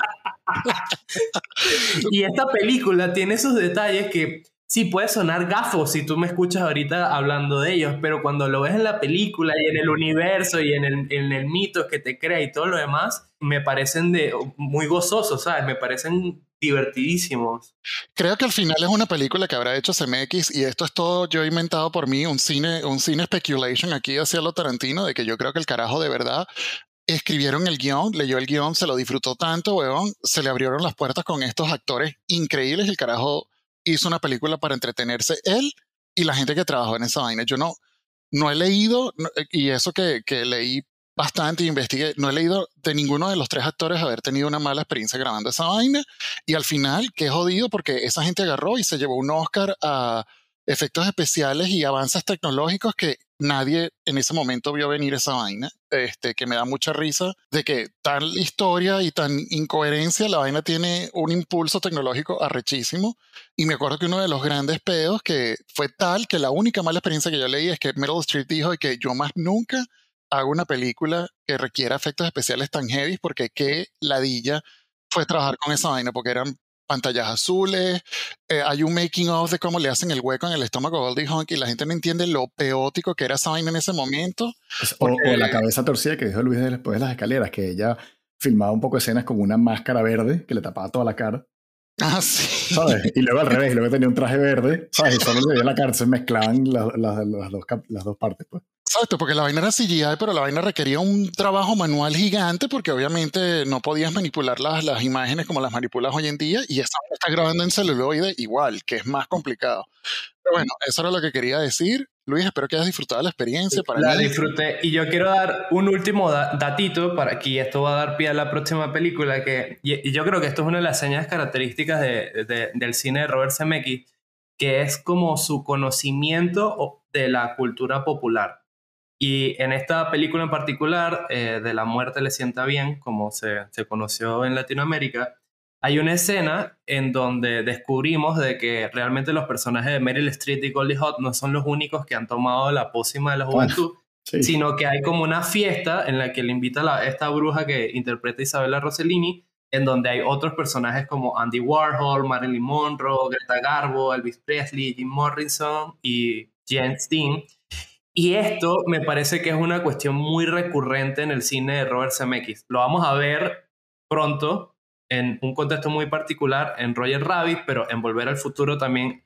y esta película tiene esos detalles que sí puede sonar gafo si tú me escuchas ahorita hablando de ellos, pero cuando lo ves en la película y en el universo y en el, en el mito que te crea y todo lo demás, me parecen de, muy gozosos, ¿sabes? Me parecen divertidísimos. Creo que al final es una película que habrá hecho CMX y esto es todo yo he inventado por mí, un cine, un cine speculation aquí hacia lo Tarantino, de que yo creo que el carajo de verdad escribieron el guion, leyó el guion, se lo disfrutó tanto, weón, se le abrieron las puertas con estos actores increíbles, el carajo hizo una película para entretenerse él y la gente que trabajó en esa vaina. Yo no, no he leído, y eso que, que leí bastante y investigué, no he leído de ninguno de los tres actores haber tenido una mala experiencia grabando esa vaina. Y al final, qué jodido, porque esa gente agarró y se llevó un Oscar a efectos especiales y avances tecnológicos que nadie en ese momento vio venir esa vaina, este, que me da mucha risa de que tal historia y tan incoherencia, la vaina tiene un impulso tecnológico arrechísimo. Y me acuerdo que uno de los grandes pedos que fue tal que la única mala experiencia que yo leí es que Meryl Streep dijo que yo más nunca hago una película que requiera efectos especiales tan heavy porque qué ladilla fue trabajar con esa vaina porque eran pantallas azules, eh, hay un making of de cómo le hacen el hueco en el estómago a Goldie Hawn y la gente no entiende lo peótico que era esa vaina en ese momento. O, la cabeza torcida que dijo Luis después de las escaleras, que ella filmaba un poco escenas con una máscara verde que le tapaba toda la cara. Ah, sí. ¿Sabes? Y luego al revés, y luego tenía un traje verde, ¿sabes? Y solo le veía la cara, se mezclaban las, las, dos, las dos partes, pues. Exacto, porque la vaina era CGI, pero la vaina requería un trabajo manual gigante porque obviamente no podías manipular las, las imágenes como las manipulas hoy en día y esta está grabando en celuloide igual, que es más complicado. Pero bueno, eso era lo que quería decir. Luis, espero que hayas disfrutado la experiencia. Para la disfruté y yo quiero dar un último datito para que esto va a dar pie a la próxima película que y, yo creo que esto es una de las señas características de, del cine de Robert Zemeckis que es como su conocimiento de la cultura popular y en esta película en particular, eh, de la muerte le sienta bien, como se, se, conoció en Latinoamérica, hay una escena en donde descubrimos de que realmente los personajes de Meryl Streep y Goldie Hawn no son los únicos que han tomado la pócima de la juventud, sino que hay como una fiesta en la que le invita a esta bruja que interpreta Isabella Rossellini, en donde hay otros personajes como Andy Warhol, Marilyn Monroe, Greta Garbo, Elvis Presley, Jim Morrison y Jane Steen y esto me parece que es una cuestión muy recurrente en el cine de Robert Zemeckis. Lo vamos a ver pronto en un contexto muy particular en Roger Rabbit, pero en Volver al Futuro también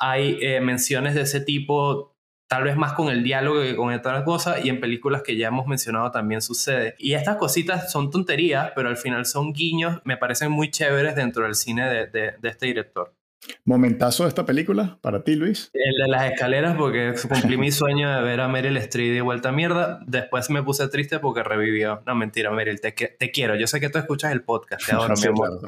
hay eh, menciones de ese tipo, tal vez más con el diálogo que con otras cosas, y en películas que ya hemos mencionado también sucede. Y estas cositas son tonterías, pero al final son guiños, me parecen muy chéveres dentro del cine de este director. ¿Momentazo de esta película para ti, Luis? El de las escaleras, porque cumplí mi sueño de ver a Meryl Streep de vuelta a mierda. Después me puse triste porque revivió. No, mentira, Meryl, te, te quiero. Yo sé que tú escuchas el podcast, te adoro, mi amor.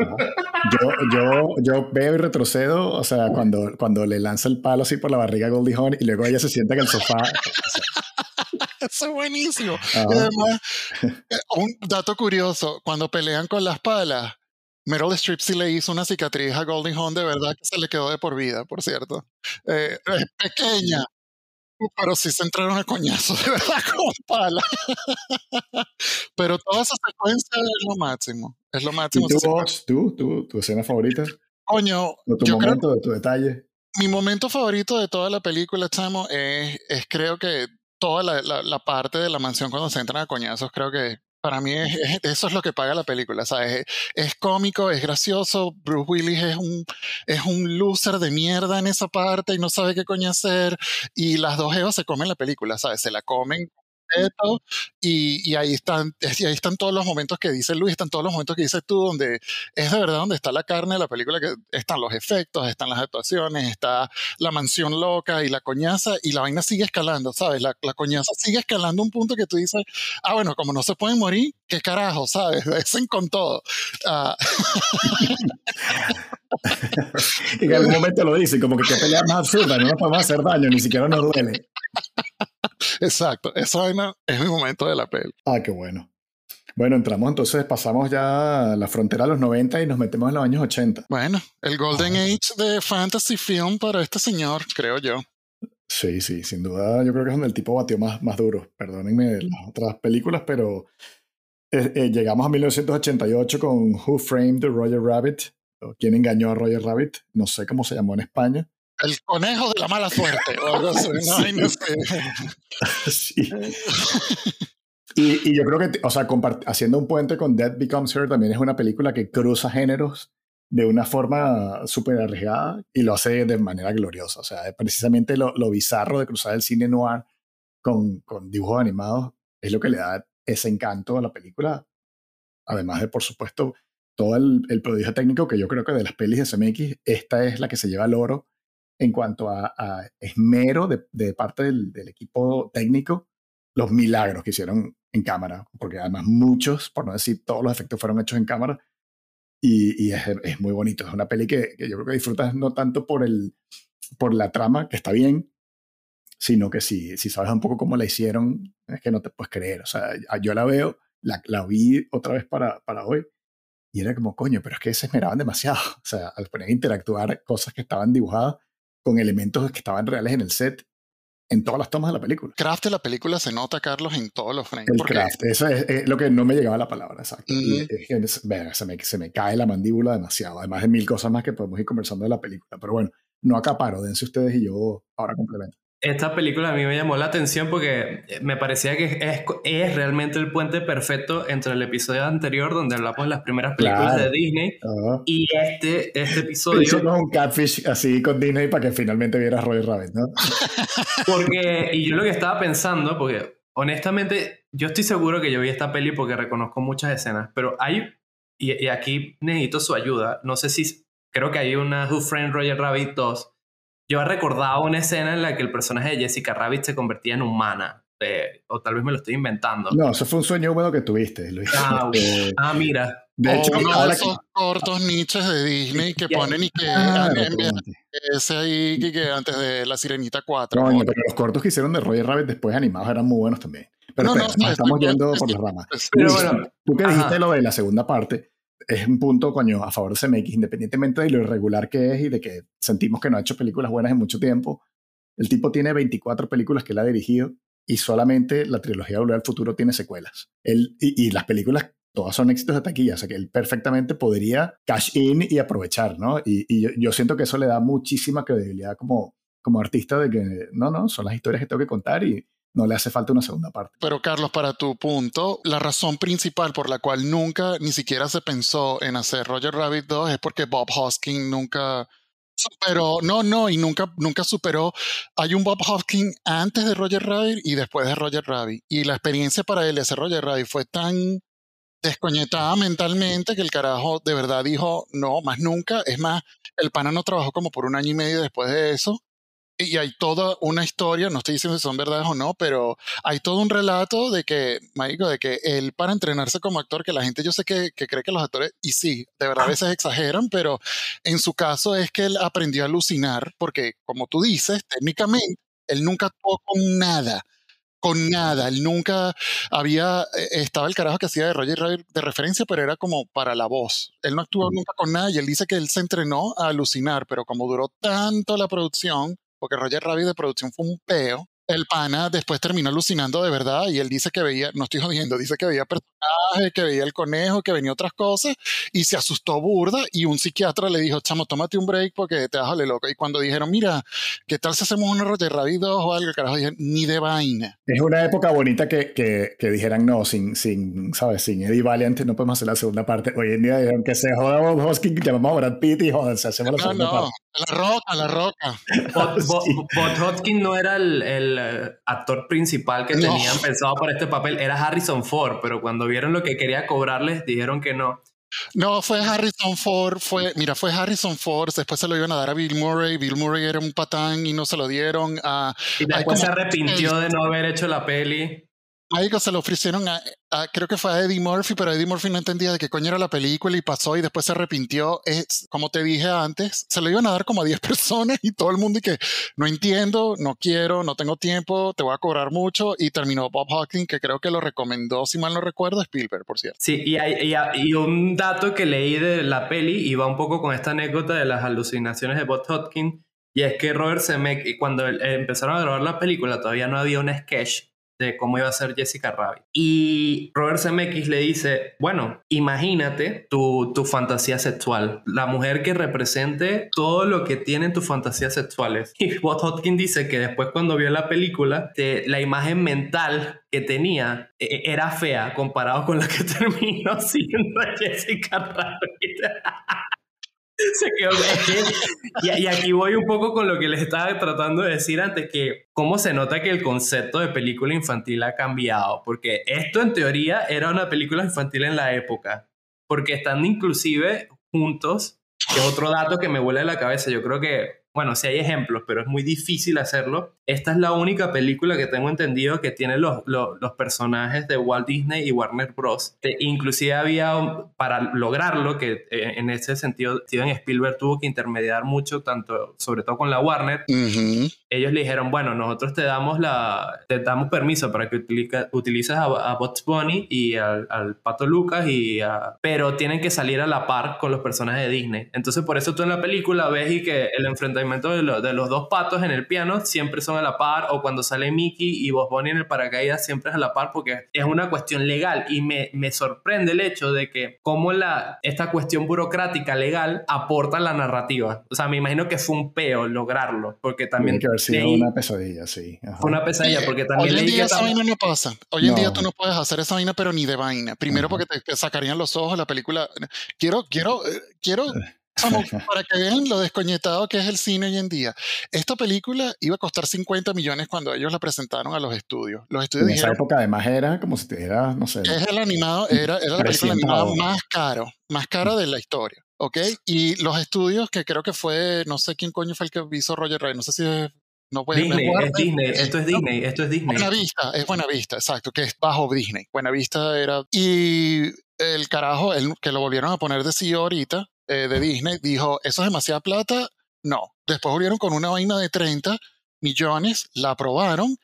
yo, yo, yo veo y retrocedo, o sea, cuando, cuando le lanza el palo así por la barriga a Goldie Hawn y luego ella se sienta en el sofá. Eso es buenísimo. además, un dato curioso, cuando pelean con las palas, Meryl Streep sí le hizo una cicatriz a Goldie Hawn de verdad que se le quedó de por vida, por cierto. Eh, es pequeña, pero sí se entraron a coñazo, de verdad, con pala. pero toda esa secuencia es lo máximo. Es lo máximo. ¿Y tú, tú, tú, tu escena favorita? Coño, tu yo momento, de tu detalle. Mi momento favorito de toda la película, chamo, es, es creo que toda la, la, la, parte de la mansión cuando se entran a coñazos, creo que para mí eso es lo que paga la película, ¿sabes? Es, cómico, es gracioso, Bruce Willis es un, es un loser de mierda en esa parte y no sabe qué coño hacer, y las dos evas se comen la película, ¿sabes? Se la comen y, y, ahí están, y ahí están todos los momentos que dice Luis, están todos los momentos que dices tú, donde es de verdad donde está la carne de la película, que están los efectos, están las actuaciones, está la mansión loca y la coñaza, y la vaina sigue escalando, ¿sabes? La, la coñaza sigue escalando un punto que tú dices, ah, bueno, como no se pueden morir, qué carajo, ¿sabes? Dicen con todo. Uh... en algún momento lo dicen, como que qué pelea más absurda, no nos podemos hacer daño, ni siquiera nos duele. Exacto, esa vaina es mi momento de la peli. Ah, qué bueno. Bueno, entramos entonces, pasamos ya la frontera a los 90 y nos metemos en los años 80. Bueno, el Golden Age de Fantasy Film para este señor, creo yo. Sí, sí, sin duda yo creo que es donde el tipo batió más, más duro. Perdónenme las otras películas, pero eh, eh, llegamos a 1988 con Who Framed Roger Rabbit, o quién engañó a Roger Rabbit, no sé cómo se llamó en España. El conejo de la mala suerte. o algo así, no, no sé. sí. Y, y, yo creo que, o sea, haciendo un puente con Dead Becomes Her también es una película que cruza géneros de una forma súper arriesgada y lo hace de manera gloriosa. O sea, precisamente lo, lo bizarro de cruzar el cine noir con, con, dibujos animados es lo que le da ese encanto a la película. Además de, por supuesto, todo el, el prodigio técnico que yo creo que de las pelis de CMX, esta es la que se lleva el oro en cuanto a, a esmero de, de parte del, del, equipo técnico, los milagros que hicieron en cámara, porque además muchos, por no decir todos los efectos fueron hechos en cámara, y, y es, es, muy bonito. Es una peli que, que, yo creo que disfrutas no tanto por, el, por la trama, que está bien, sino que si, si sabes un poco cómo la hicieron, es que no te puedes creer. O sea, yo la veo, la, la vi otra vez para, para hoy, y era como, coño, pero es que se esmeraban demasiado. O sea, al poner a interactuar cosas que estaban dibujadas con elementos que estaban reales en el set, en todas las tomas de la película. Craft de la película se nota, Carlos, en todos los frames. El craft, eso es, es, lo que no me llegaba la palabra, exacto. Mm -hmm. y, es, es, se, me, se me cae la mandíbula demasiado, además de mil cosas más que podemos ir conversando de la película. Pero bueno, no acaparo, dense ustedes y yo ahora complemento. Esta película a mí me llamó la atención porque me parecía que es, es realmente el puente perfecto entre el episodio anterior, donde hablamos de las primeras películas claro. de Disney, uh -huh. y este, este episodio. Hicimos un catfish así con Disney para que finalmente vieras Roger Rabbit, ¿no? porque, y yo lo que estaba pensando, porque honestamente, yo estoy seguro que yo vi esta peli porque reconozco muchas escenas, pero hay, y, y aquí necesito su ayuda, no sé si, creo que hay una Who Framed Roger Rabbit 2 yo he recordado una escena en la que el personaje de Jessica Rabbit se convertía en humana. Eh, o tal vez me lo estoy inventando. No, eso fue un sueño húmedo que tuviste, Luis. Ah, eh, ah mira. De hecho, oh, ahora esos que... cortos niches de Disney que ponen y que ah, ese ahí que, que, antes de La Sirenita 4. No, pero los cortos que hicieron de Roger Rabbit después animados eran muy buenos también. Pero no, espera, no, nos estamos yendo por las ramas. Pero bueno, tú que dijiste ajá. lo de la segunda parte, es un punto, coño, a favor de CMX, independientemente de lo irregular que es y de que sentimos que no ha hecho películas buenas en mucho tiempo. El tipo tiene 24 películas que él ha dirigido y solamente la trilogía Volver al Futuro tiene secuelas. Él, y, las películas todas son éxitos de taquilla, o sea que él perfectamente podría cash in y aprovechar, ¿no? Y, y yo, yo, siento que eso le da muchísima credibilidad como, como artista de que, no, no, son las historias que tengo que contar y, no le hace falta una segunda parte. Pero Carlos, para tu punto, la razón principal por la cual nunca ni siquiera se pensó en hacer Roger Rabbit 2 es porque Bob Hoskins nunca superó, no, no, y nunca, nunca superó. Hay un Bob Hoskins antes de Roger Rabbit y después de Roger Rabbit. Y la experiencia para él de hacer Roger Rabbit fue tan descoñetada mentalmente que el carajo de verdad dijo, no, más nunca. Es más, el pana no trabajó como por un año y medio después de eso y hay toda una historia, no estoy diciendo si son verdades o no, pero hay todo un relato de que, Marico, de que él para entrenarse como actor, que la gente yo sé que, que cree que los actores, y sí, de verdad a veces exageran, pero en su caso es que él aprendió a alucinar, porque como tú dices, técnicamente, él nunca actuó con nada con nada. Él nunca había, estaba el carajo que hacía de Roger Rabbit de referencia, pero era como para la voz. Él no actuó nunca con nada y él dice que él se entrenó a alucinar, pero como duró tanto la producción, porque Roger Rabbit de producción fue un peo. El pana después terminó alucinando de verdad y él dice que veía, no estoy jodiendo, dice que veía personajes, que veía el conejo, que venía otras cosas y se asustó burda y un psiquiatra le dijo, chamo, tómate un break porque te vas a loco. Y cuando dijeron, mira, ¿qué tal si hacemos una Roger Rabbit 2 o algo? Carajo dijeron, ni de vaina. Es una época bonita que, que, que dijeran, no, sin, sin, ¿sabes? Sin Eddie Valiant no podemos hacer la segunda parte. Hoy en día dijeron que se joda Bob Hoskins, llamamos a Brad Pitt y jodanse, hacemos la no, segunda no. parte. La roca, la roca. Bob, Bob, Bob Hoskins no era el, el, actor principal que no. tenían pensado para este papel, era Harrison Ford, pero cuando vieron lo que quería cobrarles, dijeron que no. No, fue Harrison Ford, fue, mira, fue Harrison Ford, después se lo iban a dar a Bill Murray, Bill Murray era un patán y no se lo dieron a... Y después se arrepintió de no haber hecho la peli. Mágico se lo ofrecieron a, creo que fue a Eddie Murphy, pero Eddie Murphy no entendía de qué coño era la película y pasó y después se arrepintió. Es, como te dije antes, se lo iban a dar como a 10 personas y todo el mundo y que no entiendo, no quiero, no tengo tiempo, te voy a cobrar mucho y terminó Bob Hawking, que creo que lo recomendó, si mal no recuerdo, Spielberg, por cierto. Sí, y, hay, y, un dato que leí de la peli y va un poco con esta anécdota de las alucinaciones de Bob Hawking y es que Robert Zemeckis, cuando empezaron a grabar la película, todavía no había un sketch de cómo iba a ser Jessica Rabbit. Y Robert Zemeckis le dice, bueno, imagínate tu, tu fantasía sexual, la mujer que represente todo lo que tienen tus fantasías sexuales. Y Bob Hodgkin dice que después cuando vio la película, la imagen mental que tenía e, e, era fea comparado con la que terminó siendo Jessica Rabbit. Se quedó. y, y, aquí voy un poco con lo que les estaba tratando de decir antes, que cómo se nota que el concepto de película infantil ha cambiado, porque esto en teoría era una película infantil en la época, porque están inclusive juntos, que es otro dato que me vuela de la cabeza, yo creo que bueno, sí hay ejemplos, pero es muy difícil hacerlo. Esta es la única película que tengo entendido que tiene los, los, personajes de Walt Disney y Warner Bros. inclusive había, para lograrlo, que eh, en ese sentido Steven Spielberg tuvo que intermediar mucho, tanto, sobre todo con la Warner. Ellos le dijeron, bueno, nosotros te damos, la, te damos permiso para que utilices a, a Bunny y al, al, Pato Lucas, y pero tienen que salir a la par con los personajes de Disney. Entonces por eso tú en la película ves y que el enfrentamiento de, de, los dos patos en el piano siempre son a la par, o cuando sale Mickey y Bob Bunny en el paracaídas siempre es a la par, porque es una cuestión legal. Y me, me sorprende el hecho de que cómo la, esta cuestión burocrática legal aporta la narrativa. O sea, me imagino que fue un peo lograrlo, porque también... Tiene que haber sido una pesadilla, sí. Fue una pesadilla, porque también... Hoy en día esa vaina no pasa. Hoy en día tú no puedes hacer esa vaina, pero ni de vaina. Primero porque te, sacarían los ojos la película. Quiero, quiero, eh, para que vean lo descoñetado que es el cine hoy en día. Esta película iba a costar 50 millones cuando ellos la presentaron a los estudios. Los estudios en esa época además era como si era, no sé. Es el animado, era, era la película animada más caro, más cara de la historia. ¿Ok? Y los estudios, que creo que fue, no sé quién coño fue el que hizo Roger Ray, no sé si es no puede Disney, es Disney, esto es Disney, esto es Disney. Buena Vista, es Buena Vista, exacto, que es bajo Disney. Buena Vista era. Y el carajo, el, que lo volvieron a poner de CEO ahorita, eh, de Disney dijo, eso es demasiada plata, no. Después volvieron con una vaina de 30 millones, la aprobaron,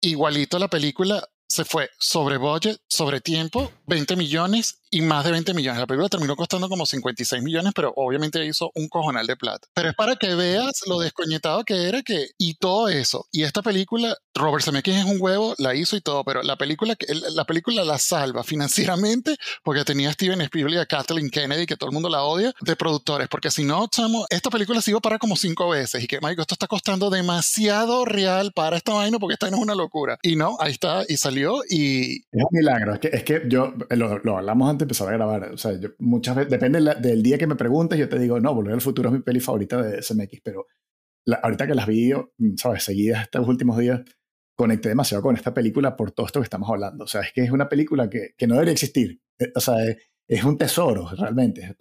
igualito la película se fue sobre budget, sobre tiempo, 20 millones y más de 20 millones. La película terminó costando como 56 millones, pero obviamente hizo un cojonal de plata. Pero es para que veas lo descoñetado que era que, y todo eso. Y esta película, Robert Zemeckis es un huevo, la hizo y todo, pero la película, la película la salva financieramente porque tenía a Steven Spielberg y a Kathleen Kennedy, que todo el mundo la odia, de productores. Porque si no, chamo, esta película se iba para como cinco veces y que, Mike, esto está costando demasiado real para esta vaina porque esta vaina es una locura. Y no, ahí está, y salió y... Es un milagro. Es que, es que yo, lo, lo hablamos antes de empezar a grabar. O sea, yo muchas veces, depende del día que me preguntes, yo te digo, no, Volver al Futuro es mi peli favorita de SMX, pero ahorita que las vi, ¿sabes? Seguidas estos últimos días, conecté demasiado con esta película por todo esto que estamos hablando. O sea, es que es una película que, que no debería existir. Eh, o sea, es, un tesoro, realmente.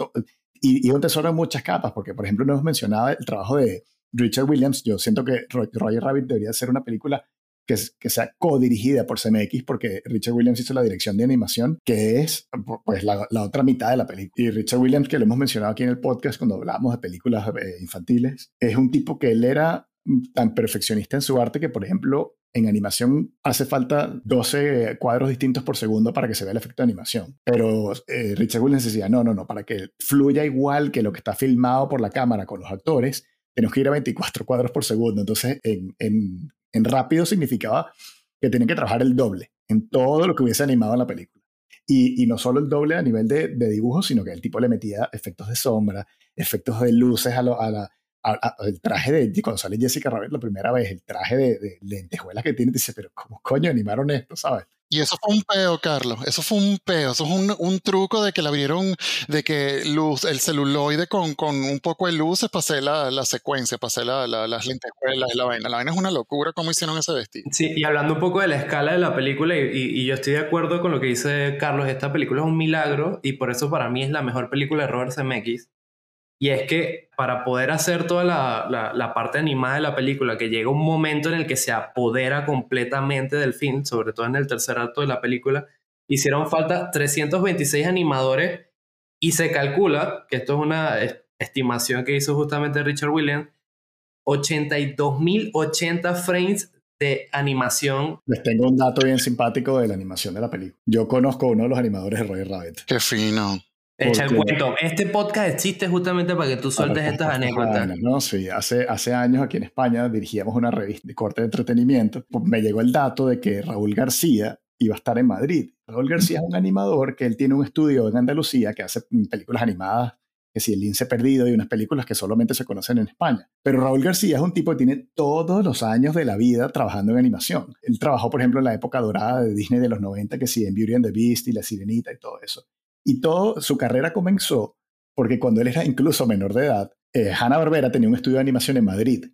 Y, y, un tesoro en muchas capas, porque, por ejemplo, no hemos mencionado el trabajo de Richard Williams. Yo siento que Roger Rabbit debería ser una película que, que sea codirigida por CMX, porque Richard Williams hizo la dirección de animación, que es pues la, la, otra mitad de la película. Y Richard Williams, que lo hemos mencionado aquí en el podcast cuando hablamos de películas eh, infantiles, es un tipo que él era tan perfeccionista en su arte que, por ejemplo, en animación hace falta 12 cuadros distintos por segundo para que se vea el efecto de animación. Pero eh, Richard Williams decía, no, no, no, para que fluya igual que lo que está filmado por la cámara con los actores, tenemos que ir a 24 cuadros por segundo. Entonces, en, en en rápido significaba que tenían que trabajar el doble en todo lo que hubiese animado en la película. Y, no solo el doble a nivel de, de, dibujo, sino que el tipo le metía efectos de sombra, efectos de luces a, lo, a la, el traje de cuando sale Jessica Rabbit la primera vez, el traje de, de lentejuelas que tiene, dice, pero ¿cómo coño animaron esto, sabes? Y eso fue un peo, Carlos. Eso fue un peo. Eso es un, un, truco de que le abrieron, de que luz, el celuloide con, con un poco de luces, pasé la, la secuencia, pasé la, las lentejuelas la vaina. La vaina es una locura cómo hicieron ese vestido. Sí, y hablando un poco de la escala de la película, y, y, yo estoy de acuerdo con lo que dice Carlos, esta película es un milagro y por eso para mí es la mejor película de Robert Zemeckis Y es que para poder hacer toda la, la, parte animada de la película, que llega un momento en el que se apodera completamente del film, sobre todo en el tercer acto de la película, hicieron falta 326 animadores y se calcula, que esto es una estimación que hizo justamente Richard Williams, 82.080 frames de animación. Les tengo un dato bien simpático de la animación de la película. Yo conozco a uno de los animadores de Roger Rabbit. Qué fino. Echa el cuento. Este podcast existe justamente para que tú sueltes estas anécdotas. No, sí. Hace, hace años aquí en España dirigíamos una revista de corte de entretenimiento. Pues me llegó el dato de que Raúl García iba a estar en Madrid. Raúl García es un animador que él tiene un estudio en Andalucía que hace películas animadas que si el lince perdido y unas películas que solamente se conocen en España. Pero Raúl García es un tipo que tiene todos los años de la vida trabajando en animación. Él trabajó, por ejemplo, en la época dorada de Disney de los 90, que sí, en Beauty and the Beast y La Sirenita y todo eso. Y toda su carrera comenzó porque cuando él era incluso menor de edad, eh, Hanna Barbera tenía un estudio de animación en Madrid,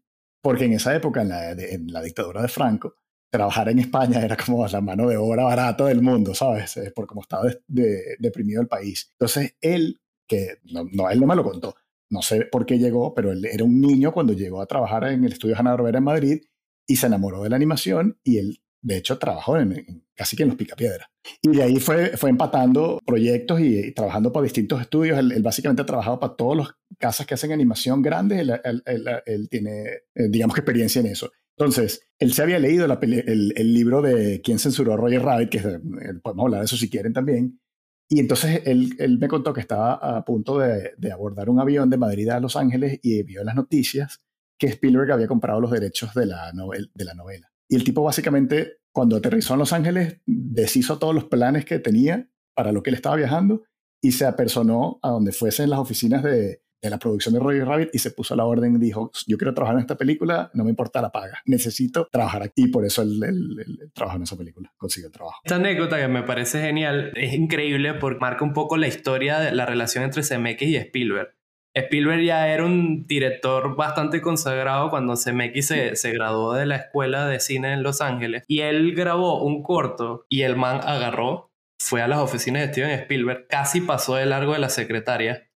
porque en esa época, en la, en la dictadura de Franco, trabajar en España era como la mano de obra barata del mundo, ¿sabes? Por cómo estaba deprimido el país. Entonces, él que no, él no me lo contó. No sé por qué llegó, pero él era un niño cuando llegó a trabajar en el estudio Hanna Barbera en Madrid y se enamoró de la animación y él, de hecho, trabajó en, casi que en los Picapiedras. Y de ahí fue, empatando proyectos y, trabajando para distintos estudios. Él, básicamente ha trabajado para todas las casas que hacen animación grandes. Él, tiene, eh, digamos que experiencia en eso. Entonces, él se había leído el, libro de quién censuró a Roger Rabbit, que eh, podemos hablar de eso si quieren también, y entonces él, me contó que estaba a punto de, abordar un avión de Madrid a Los Ángeles y vio las noticias que Spielberg había comprado los derechos de la, de la novela. Y el tipo básicamente, cuando aterrizó en Los Ángeles, deshizo todos los planes que tenía para lo que él estaba viajando y se apersonó a donde fuesen las oficinas de, la producción de Roger Rabbit y se puso a la orden y dijo, yo quiero trabajar en esta película, no me importa la paga, necesito trabajar aquí. Y por eso él, él, trabajó en esa película, consiguió el trabajo. Esta anécdota que me parece genial es increíble porque marca un poco la historia de la relación entre Zemeckis y Spielberg. Spielberg ya era un director bastante consagrado cuando Zemeckis se, se, graduó de la escuela de cine en Los Ángeles y él grabó un corto y el man agarró, fue a las oficinas de Steven Spielberg, casi pasó de largo de la secretaria.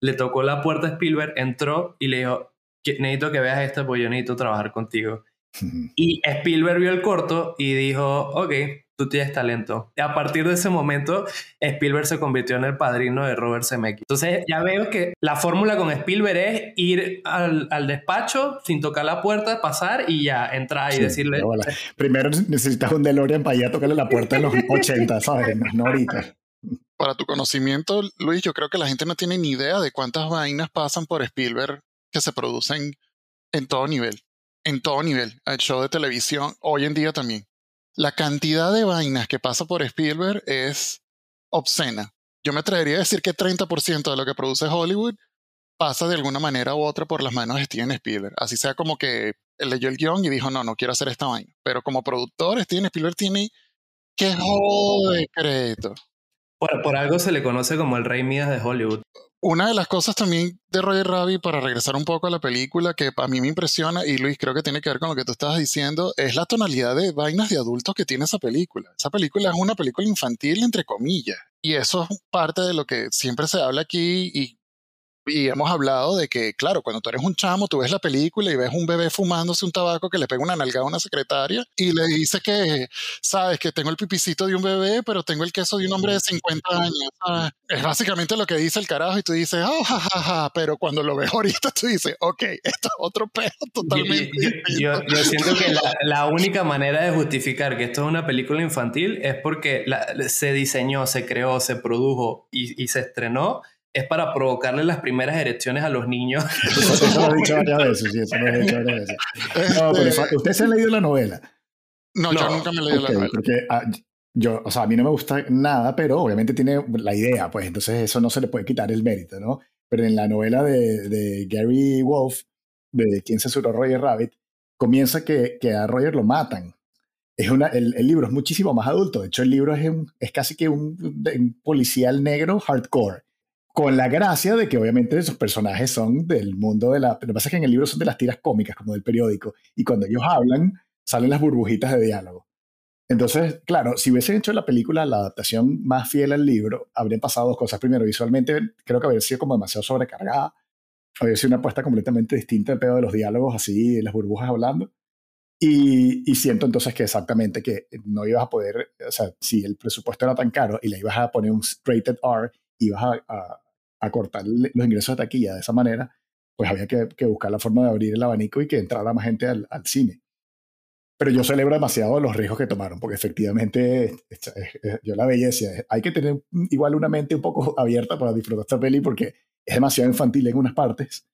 Le tocó la puerta a Spielberg, entró y le dijo, necesito que veas esto porque yo necesito trabajar contigo. y Spielberg vio el corto y dijo, ok, tú tienes talento. Y a partir de ese momento, Spielberg se convirtió en el padrino de Robert Zemeckis. Entonces ya veo que la fórmula con Spielberg es ir al, despacho sin tocar la puerta, pasar y ya entrar y decirle... Primero necesitas un DeLorean para ir a tocarle la puerta en los 80, ¿sabes? No ahorita para tu conocimiento, Luis, yo creo que la gente no tiene ni idea de cuántas vainas pasan por Spielberg que se producen en todo nivel. En todo nivel. El show de televisión, hoy en día también. La cantidad de vainas que pasa por Spielberg es obscena. Yo me atrevería a decir que 30% de lo que produce Hollywood pasa de alguna manera u otra por las manos de Steven Spielberg. Así sea como que él leyó el guion y dijo, no, no quiero hacer esta vaina. Pero como productor, Steven Spielberg tiene que joder crédito. Por, algo se le conoce como el rey Midas de Hollywood. Una de las cosas también de Roger Rabbit, para regresar un poco a la película, que a mí me impresiona, y Luis creo que tiene que ver con lo que tú estabas diciendo, es la tonalidad de vainas de adultos que tiene esa película. Esa película es una película infantil, entre comillas. Y eso es parte de lo que siempre se habla aquí y y hemos hablado de que, claro, cuando tú eres un chamo, tú ves la película y ves un bebé fumándose un tabaco que le pega una nalgada a una secretaria y le dice que, sabes, que tengo el pipicito de un bebé, pero tengo el queso de un hombre de 50 años. Es básicamente lo que dice el carajo y tú dices, oh, ja, pero cuando lo ves ahorita tú dices, ok, esto es otro pedo totalmente. Yo, yo, siento que la, la, única manera de justificar que esto es una película infantil es porque se diseñó, se creó, se produjo y, y se estrenó es para provocarle las primeras erecciones a los niños. Eso, lo he dicho varias veces, sí, eso lo he dicho varias veces. No, pero este ¿usted se ha leído la novela? No, yo nunca me he leído la novela. Porque ah, yo, o sea, a mí no me gusta nada, pero obviamente tiene la idea, pues entonces eso no se le puede quitar el mérito, ¿no? Pero en la novela de, de Gary Wolf, de quien censuró Roger Rabbit, comienza que, que a Roger lo matan. Es una, el, el, libro es muchísimo más adulto. De hecho, el libro es, un, es casi que un, un policial negro hardcore con la gracia de que obviamente esos personajes son del mundo de la... Lo que pasa es que en el libro son de las tiras cómicas, como del periódico, y cuando ellos hablan, salen las burbujitas de diálogo. Entonces, claro, si hubiesen hecho la película la adaptación más fiel al libro, habrían pasado dos cosas. Primero, visualmente creo que habría sido como demasiado sobrecargada, había sido una apuesta completamente distinta el pedo de los diálogos, así, las burbujas hablando. Y, y, siento entonces que exactamente que no ibas a poder, o sea, si el presupuesto era tan caro y le ibas a poner un rated R, ibas a, a, a cortar los ingresos de taquilla de esa manera, pues había que, que, buscar la forma de abrir el abanico y que entrara más gente al, al cine. Pero yo celebro demasiado los riesgos que tomaron, porque efectivamente yo la veía hay que tener igual una mente un poco abierta para disfrutar esta peli porque es demasiado infantil en unas partes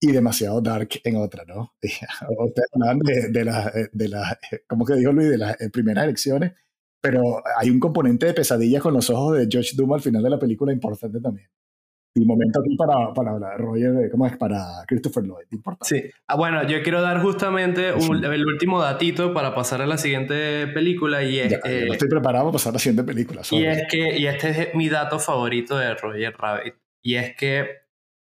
y demasiado dark en otras, ¿no? Ustedes hablan de, de las, de la, ¿cómo que dijo Luis? De las primeras elecciones, pero hay un componente de pesadilla con los ojos de George Doom al final de la película importante también. Y momento aquí para, para hablar, Roger, ¿cómo es? Para Christopher Lloyd, importante. Sí, ah, bueno, yo quiero dar justamente un, el último datito para pasar a la siguiente película y es... Ya, eh, estoy preparado para pasar a la siguiente película. Y es que, y este es mi dato favorito de Roger Rabbit, y es que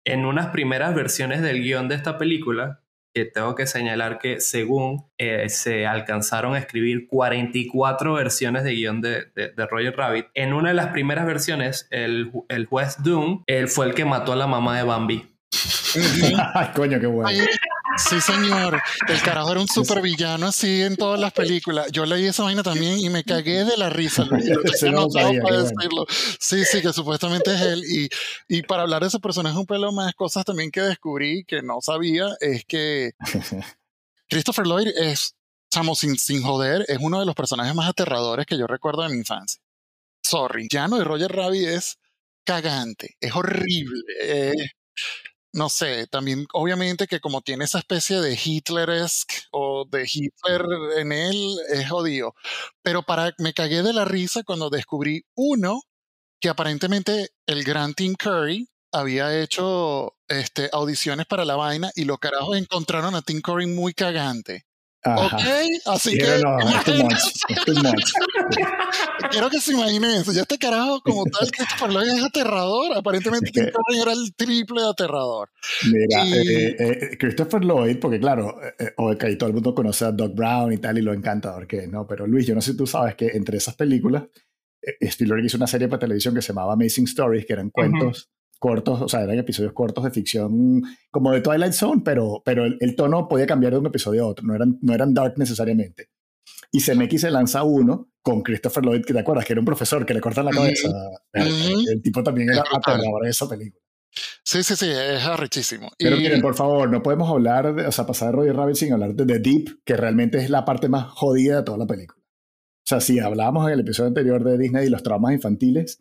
en unas primeras versiones del guion de esta película, que tengo que señalar que según eh, se alcanzaron a escribir 44 versiones de guion de, de, de, Roger Rabbit, en una de las primeras versiones, el, el juez Doom, él fue el que mató a la mamá de Bambi. Ay, coño, qué bueno. Sí, señor. El carajo era un supervillano así en todas las películas. Yo leí esa vaina también y me cagué de la risa. no sabía, para decirlo. Sí, sí, que supuestamente es él. Y, y para hablar de ese personaje un pelo más, cosas también que descubrí que no sabía, es que Christopher Lloyd es, chamo, sin, sin joder, es uno de los personajes más aterradores que yo recuerdo de mi infancia. Sorry. Llano de Roger Rabbit es cagante, es horrible. Eh, no sé, también obviamente que como tiene esa especie de Hitleresque o de Hitler en él, es jodido. Pero para, me cagué de la risa cuando descubrí uno que aparentemente el gran Tim Curry había hecho este, audiciones para la vaina y los carajos encontraron a Tim Curry muy cagante. Ajá. Ok, así que. No, too much, too much. Quiero que se imaginen eso. Ya este carajo, como tal, Christopher Lloyd es aterrador. Aparentemente, es que, era el triple de aterrador. Mira, y... eh, eh, Christopher Lloyd, porque claro, eh, okay, todo el mundo conoce a Doc Brown y tal, y lo encantador que es, ¿no? Pero Luis, yo no sé si tú sabes que entre esas películas, eh, Spielberg hizo una serie para televisión que se llamaba Amazing Stories, que eran cuentos. Uh -huh cortos, o sea, eran episodios cortos de ficción como de Twilight Zone, pero, pero el, el, tono podía cambiar de un episodio a otro, no eran, no eran dark necesariamente. Y CMX se lanza uno con Christopher Lloyd, que te acuerdas que era un profesor que le cortan la cabeza. Mm -hmm. el, el, tipo también era aterrador de esa película. Sí, sí, sí, es arrechísimo. Pero y... miren, por favor, no podemos hablar, de, o sea, pasar de Roger Rabbit sin hablar de The Deep, que realmente es la parte más jodida de toda la película. O sea, si hablábamos en el episodio anterior de Disney y los traumas infantiles,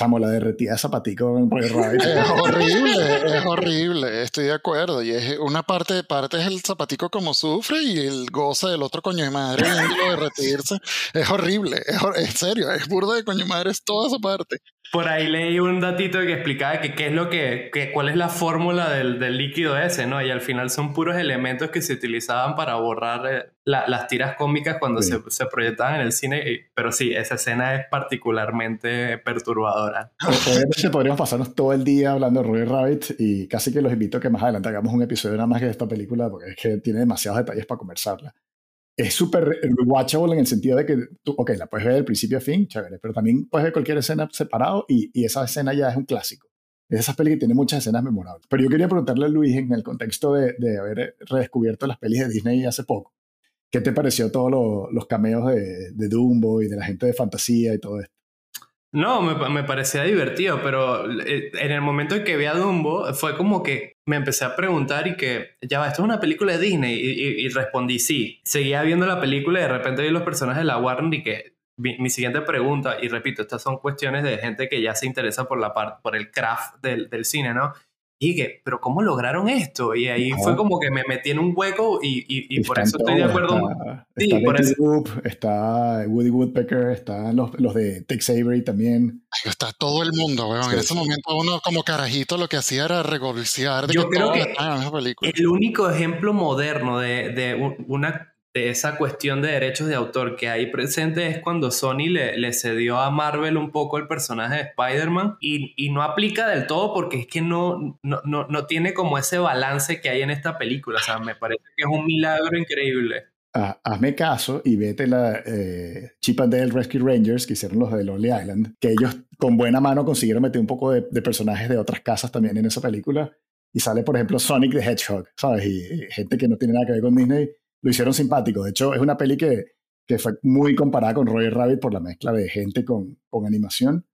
chamo, la derretida de zapatico en Roger Rabbit. Es horrible, es horrible, estoy de acuerdo. Y es una parte, parte es el zapatico como sufre y el goce del otro coño de madre viéndolo derretirse. Es horrible, es, es serio, es burda de coño de madre, es toda esa parte. Por ahí leí un datito que explicaba que qué es lo que, que cuál es la fórmula del, del, líquido ese, ¿no? Y al final son puros elementos que se utilizaban para borrar eh, la, las tiras cómicas cuando sí. se, se, proyectaban en el cine. Pero sí, esa escena es particularmente perturbadora. Obviamente podríamos pasarnos todo el día hablando de Roger Rabbit y casi que los invito a que más adelante hagamos un episodio nada más que de esta película porque es que tiene demasiados detalles para conversarla es súper watchable en el sentido de que tú, ok, la puedes ver del principio a fin, chévere, pero también puedes ver cualquier escena separado y, esa escena ya es un clásico. Es esas pelis que tienen muchas escenas memorables. Pero yo quería preguntarle a Luis en el contexto de, de haber redescubierto las pelis de Disney hace poco. ¿Qué te pareció todos lo, los cameos de, de Dumbo y de la gente de fantasía y todo esto? No, me, me, parecía divertido, pero eh, en el momento en que vi a Dumbo fue como que me empecé a preguntar y que, ya va, esto es una película de Disney y, y, respondí sí. Seguía viendo la película y de repente vi los personajes de la Warner y que mi, mi, siguiente pregunta, y repito, estas son cuestiones de gente que ya se interesa por la parte, por el craft del, del cine, ¿no? Y pero ¿cómo lograron esto? Y ahí fue como que me metí en un hueco y, y, y por eso estoy de acuerdo. Está, sí, está por eso. Wood, está Woody Woodpecker, están los, los de Tex Avery también. Está todo el mundo, weón. Sí. En ese momento uno como carajito lo que hacía era regocijar de Yo que creo que el único ejemplo moderno de, de una de esa cuestión de derechos de autor que hay presente es cuando Sony le, le cedió a Marvel un poco el personaje de Spider-Man y, y, no aplica del todo porque es que no, no, no, no, tiene como ese balance que hay en esta película. O sea, me parece que es un milagro increíble. Ah, hazme caso y vete la eh, Chip and Dale Rescue Rangers que hicieron los de Lonely Island, que ellos con buena mano consiguieron meter un poco de, personajes de otras casas también en esa película y sale, por ejemplo, Sonic the Hedgehog, ¿sabes? Y, gente que no tiene nada que ver con Disney lo hicieron simpático. De hecho, es una peli que, que fue muy comparada con Roger Rabbit por la mezcla de gente con, con animación.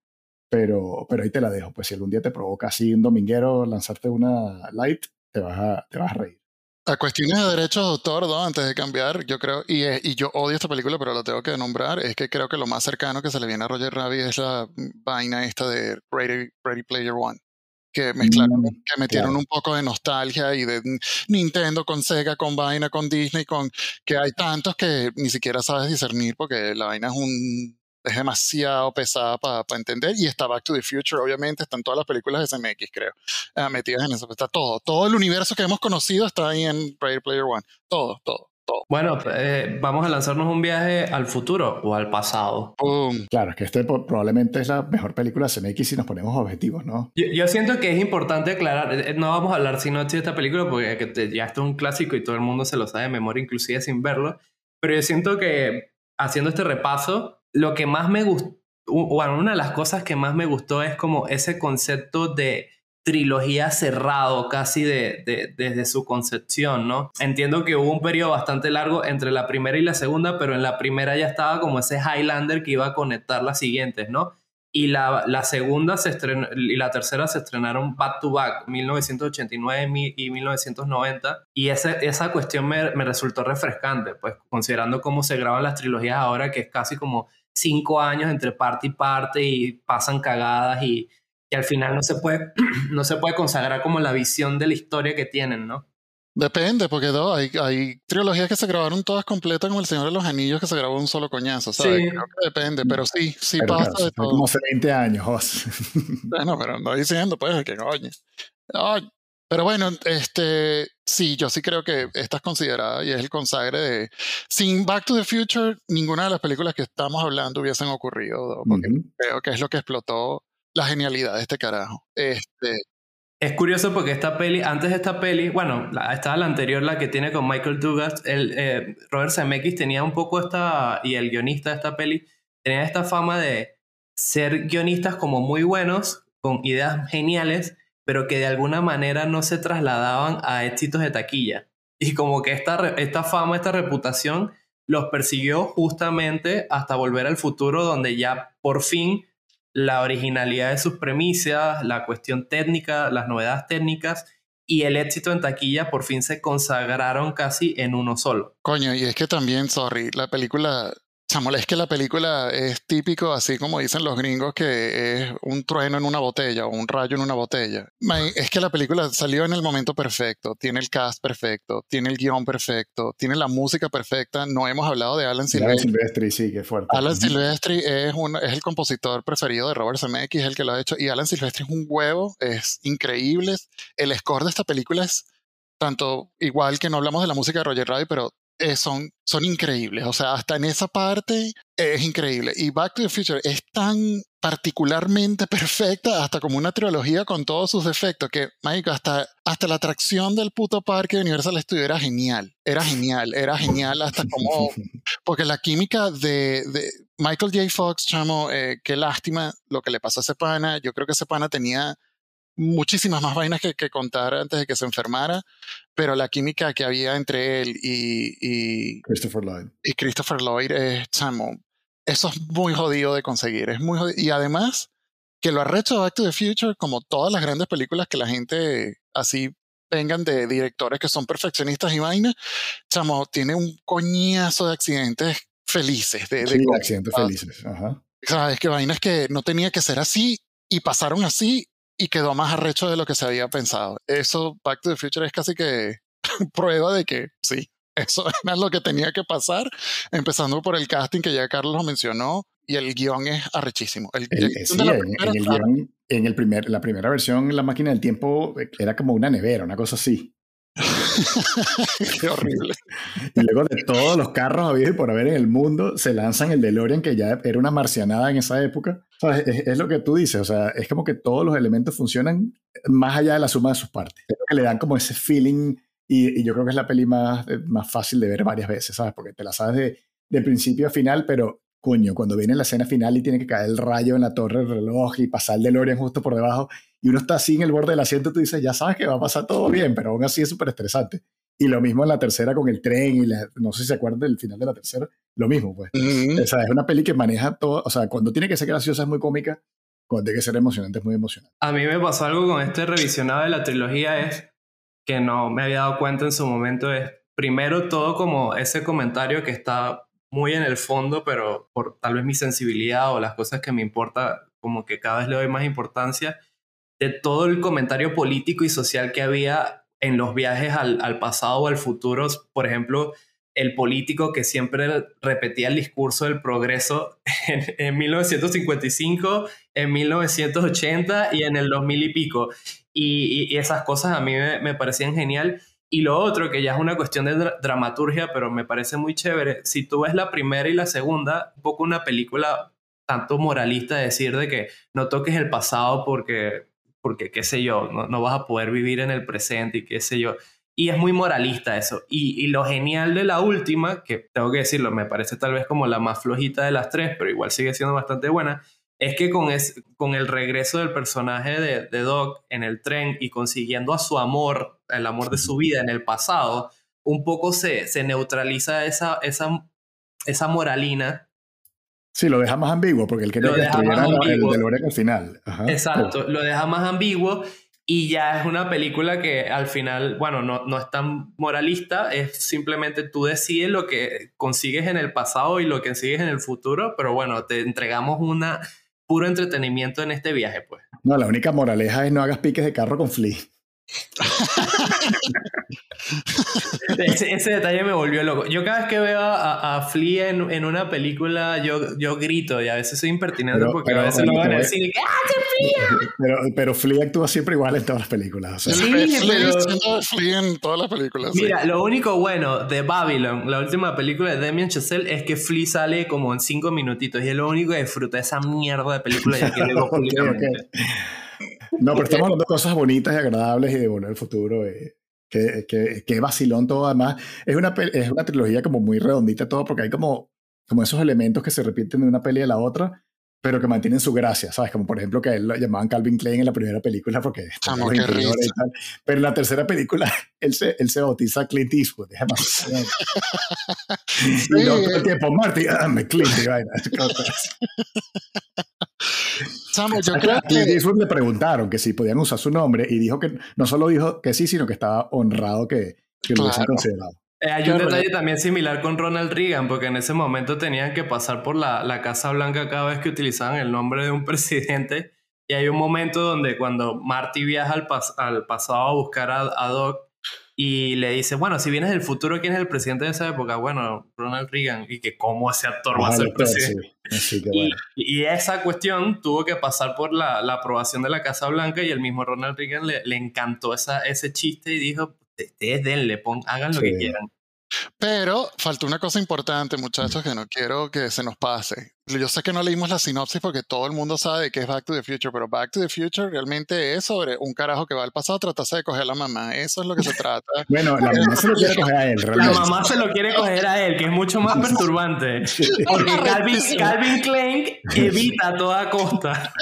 Pero, pero ahí te la dejo. Pues si algún día te provoca así un dominguero lanzarte una light, te vas a, te vas a reír. A cuestiones de derechos de autor, ¿no? antes de cambiar, yo creo, y, y, yo odio esta película, pero la tengo que nombrar, es que creo que lo más cercano que se le viene a Roger Rabbit es la vaina esta de Ready, Ready Player One que mezclaron, mm, que metieron un poco de nostalgia y de Nintendo con Sega, con vaina, con Disney, con que hay tantos que ni siquiera sabes discernir porque la vaina es un es demasiado pesada para entender y está Back to the Future, obviamente, están todas las películas de SMX, creo, eh, metidas en eso, está todo, todo el universo que hemos conocido está ahí en Ready Player One, todo, todo. Todo. Bueno, eh, vamos a lanzarnos un viaje al futuro o al pasado. Claro, es que este probablemente es la mejor película de CMX si nos ponemos objetivos, ¿no? Yo, siento que es importante aclarar, eh, no vamos a hablar sino de esta película porque ya esto es un clásico y todo el mundo se lo sabe de memoria, inclusive sin verlo, pero yo siento que haciendo este repaso, lo que más me gustó, bueno, una de las cosas que más me gustó es como ese concepto de trilogía cerrado casi de, desde su concepción, ¿no? Entiendo que hubo un periodo bastante largo entre la primera y la segunda, pero en la primera ya estaba como ese Highlander que iba a conectar las siguientes, ¿no? Y la, la segunda se estrenó, y la tercera se estrenaron back to back, 1989 y 1990. Y ese, esa cuestión me, me resultó refrescante, pues considerando cómo se graban las trilogías ahora, que es casi como cinco años entre parte y parte y pasan cagadas y, y al final no se, puede, no se puede consagrar como la visión de la historia que tienen, ¿no? Depende, porque no, hay, hay trilogías que se grabaron todas completas como El Señor de los Anillos que se grabó un solo coñazo, ¿sabes? Sí. Creo que depende, pero sí, sí pasa de todo. Como hace 20 años. bueno, pero no diciendo pues que coño. Pero bueno, este, sí, yo sí creo que esta es considerada y es el consagre de... Sin Back to the Future, ninguna de las películas que estamos hablando hubiesen ocurrido, porque creo que es lo que explotó la genialidad de este carajo. Este, es curioso porque esta peli, antes de esta peli, bueno, estaba la anterior, la que tiene con Michael Douglas, el, eh, Robert Zemeckis tenía un poco esta, y el guionista de esta peli, tenía esta fama de ser guionistas como muy buenos, con ideas geniales, pero que de alguna manera no se trasladaban a éxitos de taquilla. Y como que esta, esta fama, esta reputación los persiguió justamente hasta volver al futuro donde ya por fin la originalidad de sus premisas, la cuestión técnica, las novedades técnicas y el éxito en taquilla por fin se consagraron casi en uno solo. Coño, y es que también, sorry, la película Samuel, es que la película es típico, así como dicen los gringos, que es un trueno en una botella o un rayo en una botella. Es que la película salió en el momento perfecto, tiene el cast perfecto, tiene el guion perfecto, tiene la música perfecta. No hemos hablado de Alan Silvestri. Alan Silvestri, sí, qué fuerte. Alan Silvestri es, un, es el compositor preferido de Robert Zemeckis, es el que lo ha hecho. Y Alan Silvestri es un huevo, es increíble. El score de esta película es tanto igual que no hablamos de la música de Roger Rabbit, pero eh, son, son increíbles. O sea, hasta en esa parte es increíble. Y Back to the Future es tan particularmente perfecta, hasta como una trilogía con todos sus defectos, que, mágico, hasta, hasta la atracción del puto parque de Universal Studios era genial. Era genial, era genial hasta como... Porque la química de, de Michael J. Fox, chamo, eh, qué lástima lo que le pasó a ese pana. Yo creo que ese pana tenía muchísimas más vainas que, que, contar antes de que se enfermara, pero la química que había entre él y, y Christopher Lloyd. Y Christopher Lloyd es, chamo, eso es muy jodido de conseguir, es muy jodido. Y además, que lo arrecho Back to the Future, como todas las grandes películas que la gente así vengan de directores que son perfeccionistas y vainas, chamo, tiene un coñazo de accidentes felices. De, sí, accidentes felices, ajá. Sabes que vainas que no tenía que ser así y pasaron así y quedó más arrecho de lo que se había pensado. Eso, Back to the Future es casi que prueba de que sí, eso es lo que tenía que pasar, empezando por el casting que ya Carlos lo mencionó, y el guion es arrechísimo. El, sí, en, el guion, en el primer, la primera versión, la máquina del tiempo eh, era como una nevera, una cosa así. Qué horrible. y luego de todos los carros habidos y por haber en el mundo, se lanzan el DeLorean, que ya era una marcianada en esa época. es, lo que tú dices, o sea, es como que todos los elementos funcionan más allá de la suma de sus partes. que le dan como ese feeling y, yo creo que es la peli más, más fácil de ver varias veces, ¿sabes? Porque te la sabes de, de principio a final, pero coño, cuando viene la escena final y tiene que caer el rayo en la torre del reloj y pasar el DeLorean justo por debajo y uno está así en el borde del asiento, tú dices, ya sabes que va a pasar todo bien, pero aún así es súper estresante. Y lo mismo en la tercera con el tren, y no sé si se acuerdan del final de la tercera, lo mismo, pues. O sea, es una peli que maneja todo, o sea, cuando tiene que ser graciosa es muy cómica, cuando tiene que ser emocionante es muy emocionante. A mí me pasó algo con este revisionado de la trilogía, es que no me había dado cuenta en su momento, es primero todo como ese comentario que está muy en el fondo, pero por tal vez mi sensibilidad o las cosas que me importa, como que cada vez le doy más importancia, de todo el comentario político y social que había en los viajes al, pasado o al futuro. Por ejemplo, el político que siempre repetía el discurso del progreso en, 1955, en 1980 y en el 2000 y pico. Y, esas cosas a mí me parecían genial. Y lo otro, que ya es una cuestión de dramaturgia, pero me parece muy chévere, si tú ves la primera y la segunda, un poco una película tanto moralista, decir de que no toques el pasado porque, porque qué sé yo, no, vas a poder vivir en el presente y qué sé yo. Y es muy moralista eso. Y, y, lo genial de la última, que tengo que decirlo, me parece tal vez como la más flojita de las tres, pero igual sigue siendo bastante buena, es que con, es, con el regreso del personaje de, de, Doc en el tren y consiguiendo a su amor, el amor de su vida en el pasado, un poco se, se neutraliza esa, esa, esa moralina. Sí, lo deja más ambiguo, porque el que destruyera el DeLorean al final. Exacto, lo deja más ambiguo y ya es una película que al final, bueno, no, no es tan moralista, es simplemente tú decides lo que consigues en el pasado y lo que consigues en el futuro, pero bueno, te entregamos una puro entretenimiento en este viaje, pues. No, la única moraleja es no hagas piques de carro con Flea. ese, detalle me volvió loco. Yo cada vez que veo a, a Flea en, en, una película, yo, yo grito y a veces soy impertinente porque a veces no van a decir que ¡Ah, Flea! Pero, pero Flea actúa siempre igual en todas las películas. Sí, pero... Flea en todas las películas. Mira, lo único bueno de Babylon, la última película de Damien Chazelle, es que Flea sale como en cinco minutitos y es lo único que disfruta esa mierda de película. No, pero estamos hablando de cosas bonitas y agradables y de volver al futuro. Eh, que, que, que vacilón todo, además. Es una, es una trilogía como muy redondita todo, porque hay como, como esos elementos que se repiten de una peli a la otra, pero que mantienen su gracia, ¿sabes? Como por ejemplo que él lo llamaban Calvin Klein en la primera película porque Chamo, qué y tal. Pero en la tercera película él se, él se bautiza Clint Eastwood. y todo el tiempo, Marty, ah, me Clint y vaina. Chamo, yo creo que... le preguntaron que si podían usar su nombre y dijo que no solo dijo que sí, sino que estaba honrado que, que lo hubiesen considerado. Eh, hay un detalle también similar con Ronald Reagan, porque en ese momento tenían que pasar por la, la Casa Blanca cada vez que utilizaban el nombre de un presidente. Y hay un momento donde cuando Marty viaja al, al pasado a buscar a, a Doc, y le dice, bueno, si vienes del futuro, ¿quién es el presidente de esa época? Bueno, Ronald Reagan. Y que cómo ese actor va a ser presidente. y, esa cuestión tuvo que pasar por la, la, aprobación de la Casa Blanca y el mismo Ronald Reagan le, le encantó esa, ese chiste y dijo, ustedes denle, pon, hagan lo que quieran. Pero falta una cosa importante, muchachos, que no quiero que se nos pase. Yo sé que no leímos la sinopsis porque todo el mundo sabe que es Back to the Future, pero Back to the Future realmente es sobre un carajo que va al pasado a tratarse de coger a la mamá. Eso es lo que se trata. bueno, la mamá se lo quiere coger a él, realmente. La mamá se lo quiere coger a él, que es mucho más perturbante. Porque Calvin, Calvin Klein evita a toda costa.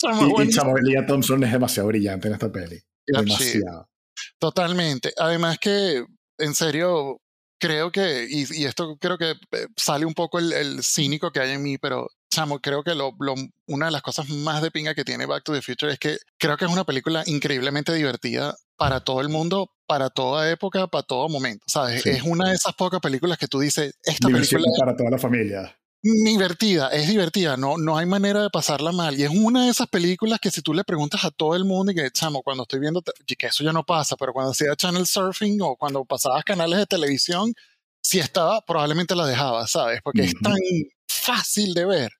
Y, y Thompson es demasiado brillante en esta peli. Demasiado. Totalmente. Además que, en serio, creo que, y, esto creo que eh, sale un poco el, cínico que hay en mí, pero chamo, creo que lo, una de las cosas más de pinga que tiene Back to the Future es que creo que es una película increíblemente divertida para todo el mundo, para toda época, para todo momento, ¿sabes? Es una de esas pocas películas que tú dices, esta película... Para toda la familia divertida, es divertida, no, no hay manera de pasarla mal. Y es una de esas películas que si tú le preguntas a todo el mundo y que, chamo, cuando estoy viendo, que eso ya no pasa, pero cuando hacía channel surfing o cuando pasabas canales de televisión, si estaba, probablemente la dejaba, ¿sabes? Porque es tan fácil de ver.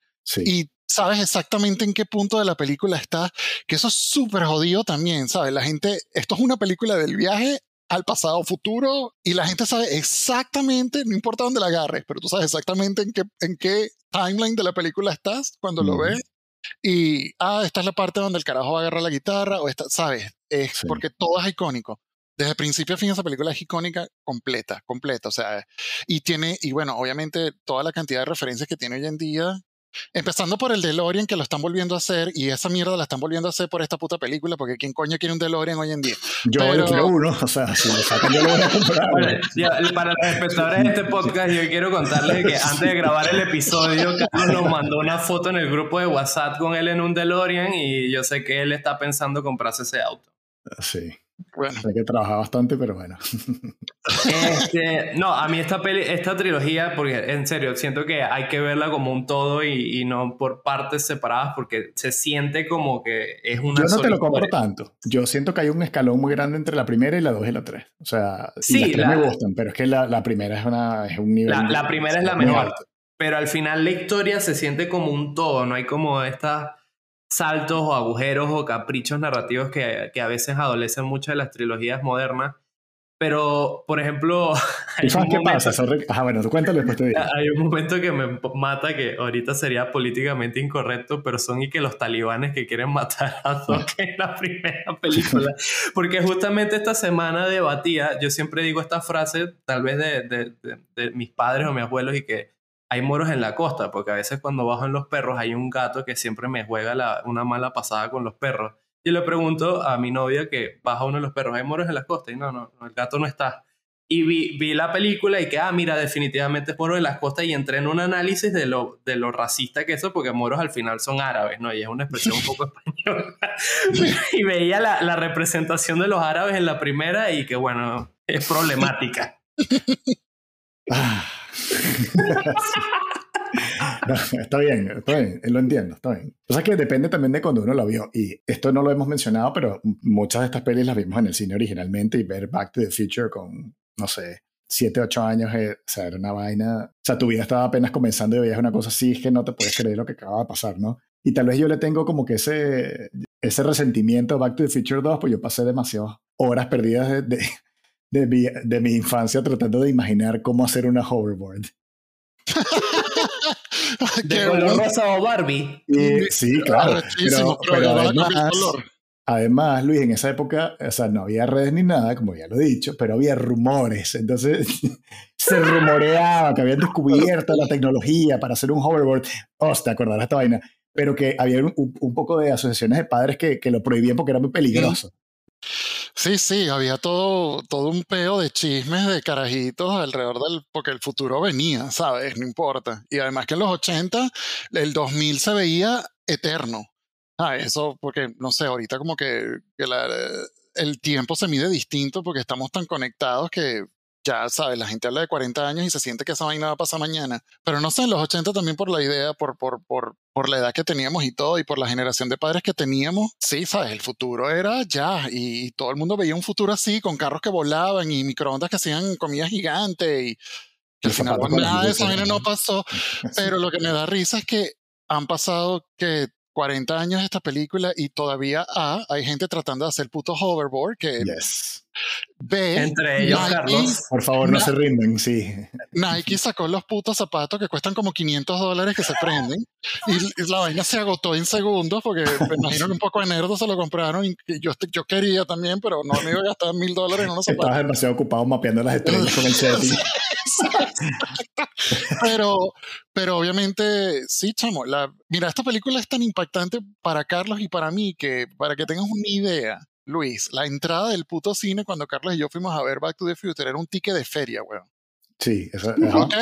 Y sabes exactamente en qué punto de la película está, que eso es súper jodido también, ¿sabes? La gente, esto es una película del viaje al pasado futuro y la gente sabe exactamente, no importa dónde la agarres, pero tú sabes exactamente en qué, en qué timeline de la película estás cuando lo ves. Y, ah, esta es la parte donde el carajo va a agarrar la guitarra, o esta, ¿sabes? Es porque todo es icónico. Desde principio a fin esa película es icónica completa, completa, o sea, y tiene, y bueno, obviamente toda la cantidad de referencias que tiene hoy en día, Empezando por el DeLorean que lo están volviendo a hacer y esa mierda la están volviendo a hacer por esta puta película porque ¿quién coño quiere un DeLorean hoy en día? Yo, Pero- quiero uno, o sea, si lo sacan yo lo voy a comprar. Bueno, ya, para los espectadores de este podcast, yo quiero contarles que antes de grabar el episodio, Carlos nos mandó una foto en el grupo de WhatsApp con él en un DeLorean y yo sé que él está pensando comprarse ese auto. Sí, Bueno, hay que trabajar bastante, pero bueno. Este, no, a mí esta, peli, esta trilogía, porque en serio, siento que hay que verla como un todo y, y no por partes separadas, porque se siente como que es una Yo no sola te lo compro historia. tanto. Yo siento que hay un escalón muy grande entre la primera y la dos y la tres. O sea, Sí, las tres la- me gustan, pero es que la, la primera es, una, es un nivel. La, la primera es la mejor, alto. pero al final la historia se siente como un todo, no hay como estos saltos o agujeros o caprichos narrativos que, que a veces adolecen mucho de las trilogías modernas. Pero, por ejemplo, ¿Tú sabes qué momento, pasa? Ajá, bueno, cuéntalo después te digo. hay un momento que me mata que ahorita sería políticamente incorrecto, pero son y que los talibanes que quieren matar a Doc en la primera película. Porque justamente esta semana debatía, yo siempre digo esta frase, tal vez de, de- de- de mis padres o mis abuelos, y que hay moros en la costa, porque a veces cuando bajan los perros hay un gato que siempre me juega la- una mala pasada con los perros. Y le pregunto a mi novia que baja uno de los perros, ¿hay moros en la costa? Y no, no, el gato no está. Y vi, vi la película y que, ah, mira, definitivamente es moro de las costas y entré en un análisis de lo, de lo racista que es eso, porque moros al final son árabes, ¿no? Y es una expresión un poco española. y veía la, la representación de los árabes en la primera y que, bueno, es problemática. No, está bien, está bien, lo entiendo, está bien. O sea que depende también de cuando uno la vio. Y esto no lo hemos mencionado, pero muchas de estas pelis las vimos en el cine originalmente y ver Back to the Future con, no sé, 7, 8 años, eh, o sea, era una vaina. O sea, tu vida estaba apenas comenzando y veías una cosa así, es que no te puedes creer lo que acaba de pasar, ¿no? Y tal vez yo le tengo como que ese, ese resentimiento a Back to the Future 2, pues yo pasé demasiadas horas perdidas de, de, de mi, de mi infancia tratando de imaginar cómo hacer una hoverboard. De color rosa o Barbie. Y- sí, claro. Pero, además, además, Luis, en esa época, o sea, no había redes ni nada, como ya lo he dicho, pero había rumores. Entonces, se rumoreaba que habían descubierto la tecnología para hacer un hoverboard. Oh, te acordarás de esta vaina. Pero que había un, un poco de asociaciones de padres que, que lo prohibían porque era muy peligroso. Sí, sí, había todo, todo un peo de chismes de carajitos alrededor del, porque el futuro venía, ¿sabes? No importa. Y además que en los 80, el 2000 se veía eterno. Ah, eso, porque, no sé, ahorita como que, que la- el tiempo se mide distinto porque estamos tan conectados que ya, ¿sabes? La gente habla de 40 años y se siente que esa vaina va a pasar mañana. Pero no sé, en los 80 también por la idea, por, por, por, por la edad que teníamos y todo, y por la generación de padres que teníamos, sí, ¿sabes? El futuro era ya, y, todo el mundo veía un futuro así, con carros que volaban y microondas que hacían comida gigante, y que al final con nada de esa vaina ¿no? pasó. Pero lo que me da risa es que han pasado que 40 años de esta película y todavía ah, hay gente tratando de hacer puto hoverboard que Yes. Entre ellos, Nike, Carlos. Por favor, no Na- se rinden, sí. Nike sacó los putos zapatos que cuestan como 500 dólares que se prenden y, la vaina se agotó en segundos porque me imagino que un poco de nerdos se lo compraron y y yo, yo quería también, pero no me iba a gastar mil dólares en unos zapatos. Estabas demasiado ocupado mapeando las estrellas con el setting. Pero, pero obviamente, sí, chamo. La, mira, esta película es tan impactante para Carlos y para mí que, para que tengas una idea, Luis, la entrada del puto cine cuando Carlos y yo fuimos a ver Back to the Future era un ticket de feria, weón. Sí, eso, ajá. ¿Ok?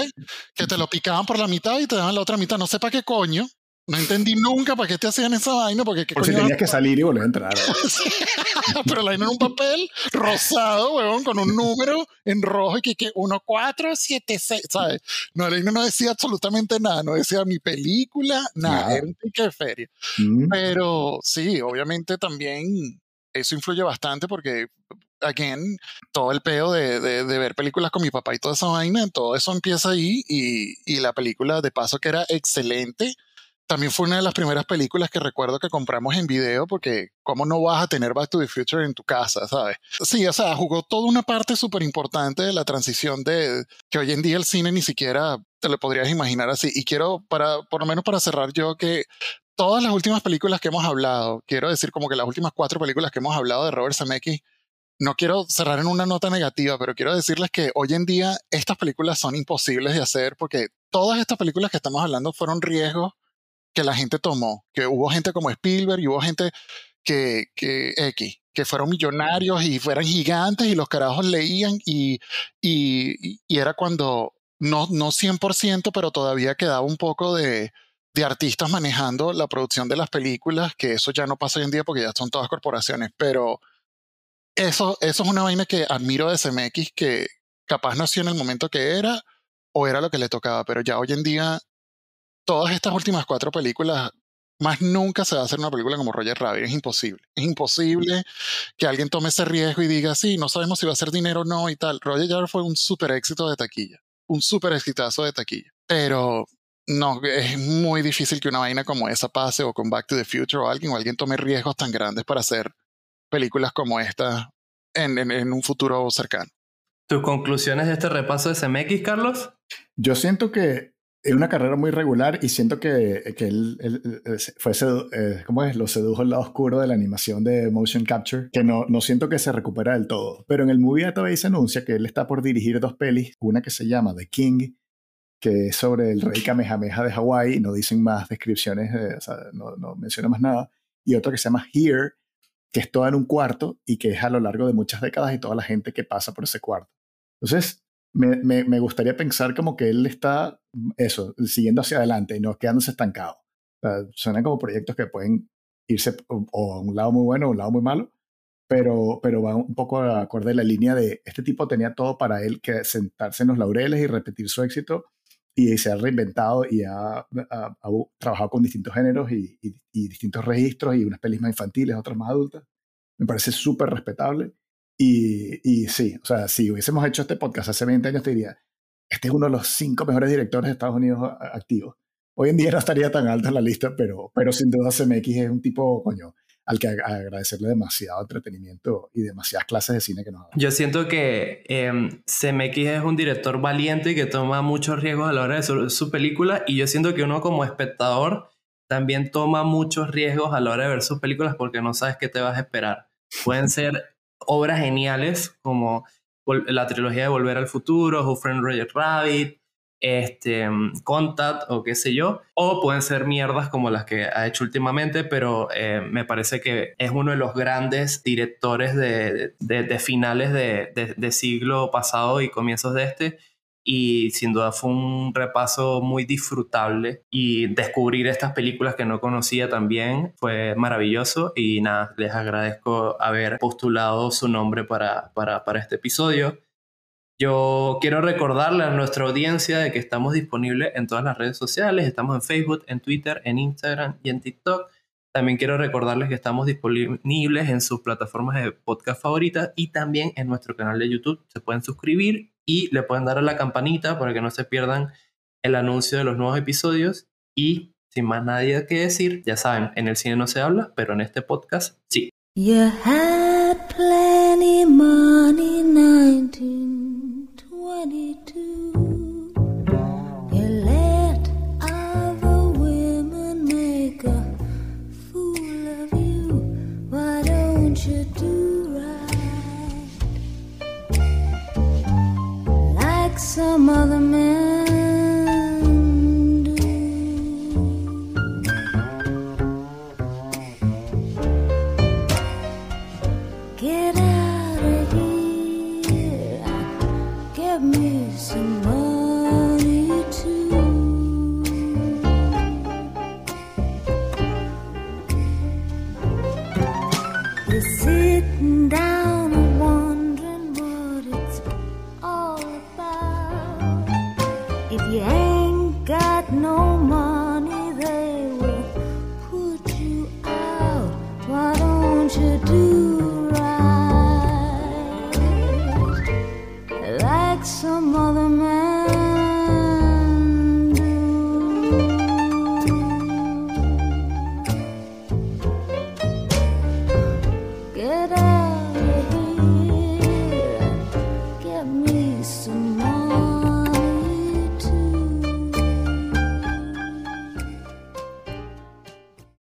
Que te lo picaban por la mitad y te daban la otra mitad. No sé para qué coño. No entendí nunca para qué te hacían esa vaina, porque qué Por si tenías que salir y volver a entrar. pero la vaina en un papel rosado, weón, con un número en rojo y que, que 1476, ¿sabes? No, la vaina no decía absolutamente nada, no decía mi película, nada, Nada. era un ticket de feria. Mm. Pero sí, obviamente también eso influye bastante porque, again, todo el peo de, de- de ver películas con mi papá y toda esa vaina, todo eso empieza ahí y, y la película de paso que era excelente. También fue una de las primeras películas que recuerdo que compramos en video porque cómo no vas a tener Back to the Future en tu casa, ¿sabes? Sí, o sea, jugó toda una parte súper importante de la transición de que hoy en día el cine ni siquiera te lo podrías imaginar así. Y quiero, para, por lo menos para cerrar yo, que todas las últimas películas que hemos hablado, quiero decir como que las últimas cuatro películas que hemos hablado de Robert Zemeckis, no quiero cerrar en una nota negativa, pero quiero decirles que hoy en día estas películas son imposibles de hacer porque todas estas películas que estamos hablando fueron riesgos que la gente tomó, que hubo gente como Spielberg y hubo gente que, que X, que fueron millonarios y fueran gigantes y los carajos leían y, y, y era cuando, no, no 100%, pero todavía quedaba un poco de, de artistas manejando la producción de las películas, que eso ya no pasa hoy en día porque ya son todas corporaciones, pero eso, eso es una vaina que admiro de CMX, que capaz nació en el momento que era o era lo que le tocaba, pero ya hoy en día todas estas últimas cuatro películas, más nunca se va a hacer una película como Roger Rabbit, es imposible. Es imposible que alguien tome ese riesgo y diga, sí, no sabemos si va a ser dinero o no y tal. Roger Rabbit fue un súper éxito de taquilla, un súper exitazo de taquilla, pero no, es muy difícil que una vaina como esa pase o con Back to the Future o alguien o alguien tome riesgos tan grandes para hacer películas como esta en, en, un futuro cercano. ¿Tus conclusiones de este repaso de CMX, Carlos? Yo siento que es una carrera muy regular y siento que, que él, fue eh, ¿cómo es? lo sedujo el lado oscuro de la animación de motion capture, que no, no siento que se recupera del todo. Pero en el movie database se anuncia que él está por dirigir dos pelis, una que se llama The King que es sobre el rey Kamehameha de Hawái, no dicen más descripciones, o sea, no, no menciona más nada, y otro que se llama Here, que es todo en un cuarto y que es a lo largo de muchas décadas y toda la gente que pasa por ese cuarto. Entonces, me, gustaría pensar como que él está, eso, siguiendo hacia adelante y no quedándose estancado. Suenan como proyectos que pueden irse o a un lado muy bueno o a un lado muy malo, pero, pero va un poco acorde la línea de este tipo tenía todo para él que sentarse en los laureles y repetir su éxito y se ha reinventado y ha, trabajado con distintos géneros y, distintos registros y unas pelis más infantiles, otras más adultas. Me parece súper respetable. Y, y, sí, o sea, si hubiésemos hecho este podcast hace 20 años, te diría, este es uno de los cinco mejores directores de Estados Unidos activos. Hoy en día no estaría tan alto en la lista, pero, pero sin duda CMX es un tipo, coño, al que agradecerle demasiado entretenimiento y demasiadas clases de cine que nos da. Yo siento que eh, CMX es un director valiente y que toma muchos riesgos a la hora de su, su, película y yo siento que uno como espectador también toma muchos riesgos a la hora de ver sus películas porque no sabes qué te vas a esperar. Pueden ser obras geniales como la trilogía de Volver al Futuro, Who Framed Roger Rabbit, este, Contact o qué sé yo, o pueden ser mierdas como las que ha hecho últimamente, pero eh, me parece que es uno de los grandes directores de, de, finales de, de, siglo pasado y comienzos de este. Y sin duda fue un repaso muy disfrutable y descubrir estas películas que no conocía también fue maravilloso y nada, les agradezco haber postulado su nombre para, para, para este episodio. Yo quiero recordarle a nuestra audiencia de que estamos disponibles en todas las redes sociales, estamos en Facebook, en Twitter, en Instagram y en TikTok. También quiero recordarles que estamos disponibles en sus plataformas de podcast favoritas y también en nuestro canal de YouTube. Se pueden suscribir y le pueden dar a la campanita para que no se pierdan el anuncio de los nuevos episodios. Y sin más nadie que decir, ya saben, en el cine no se habla, pero en este podcast sí. You had plenty money 1922. Some other men?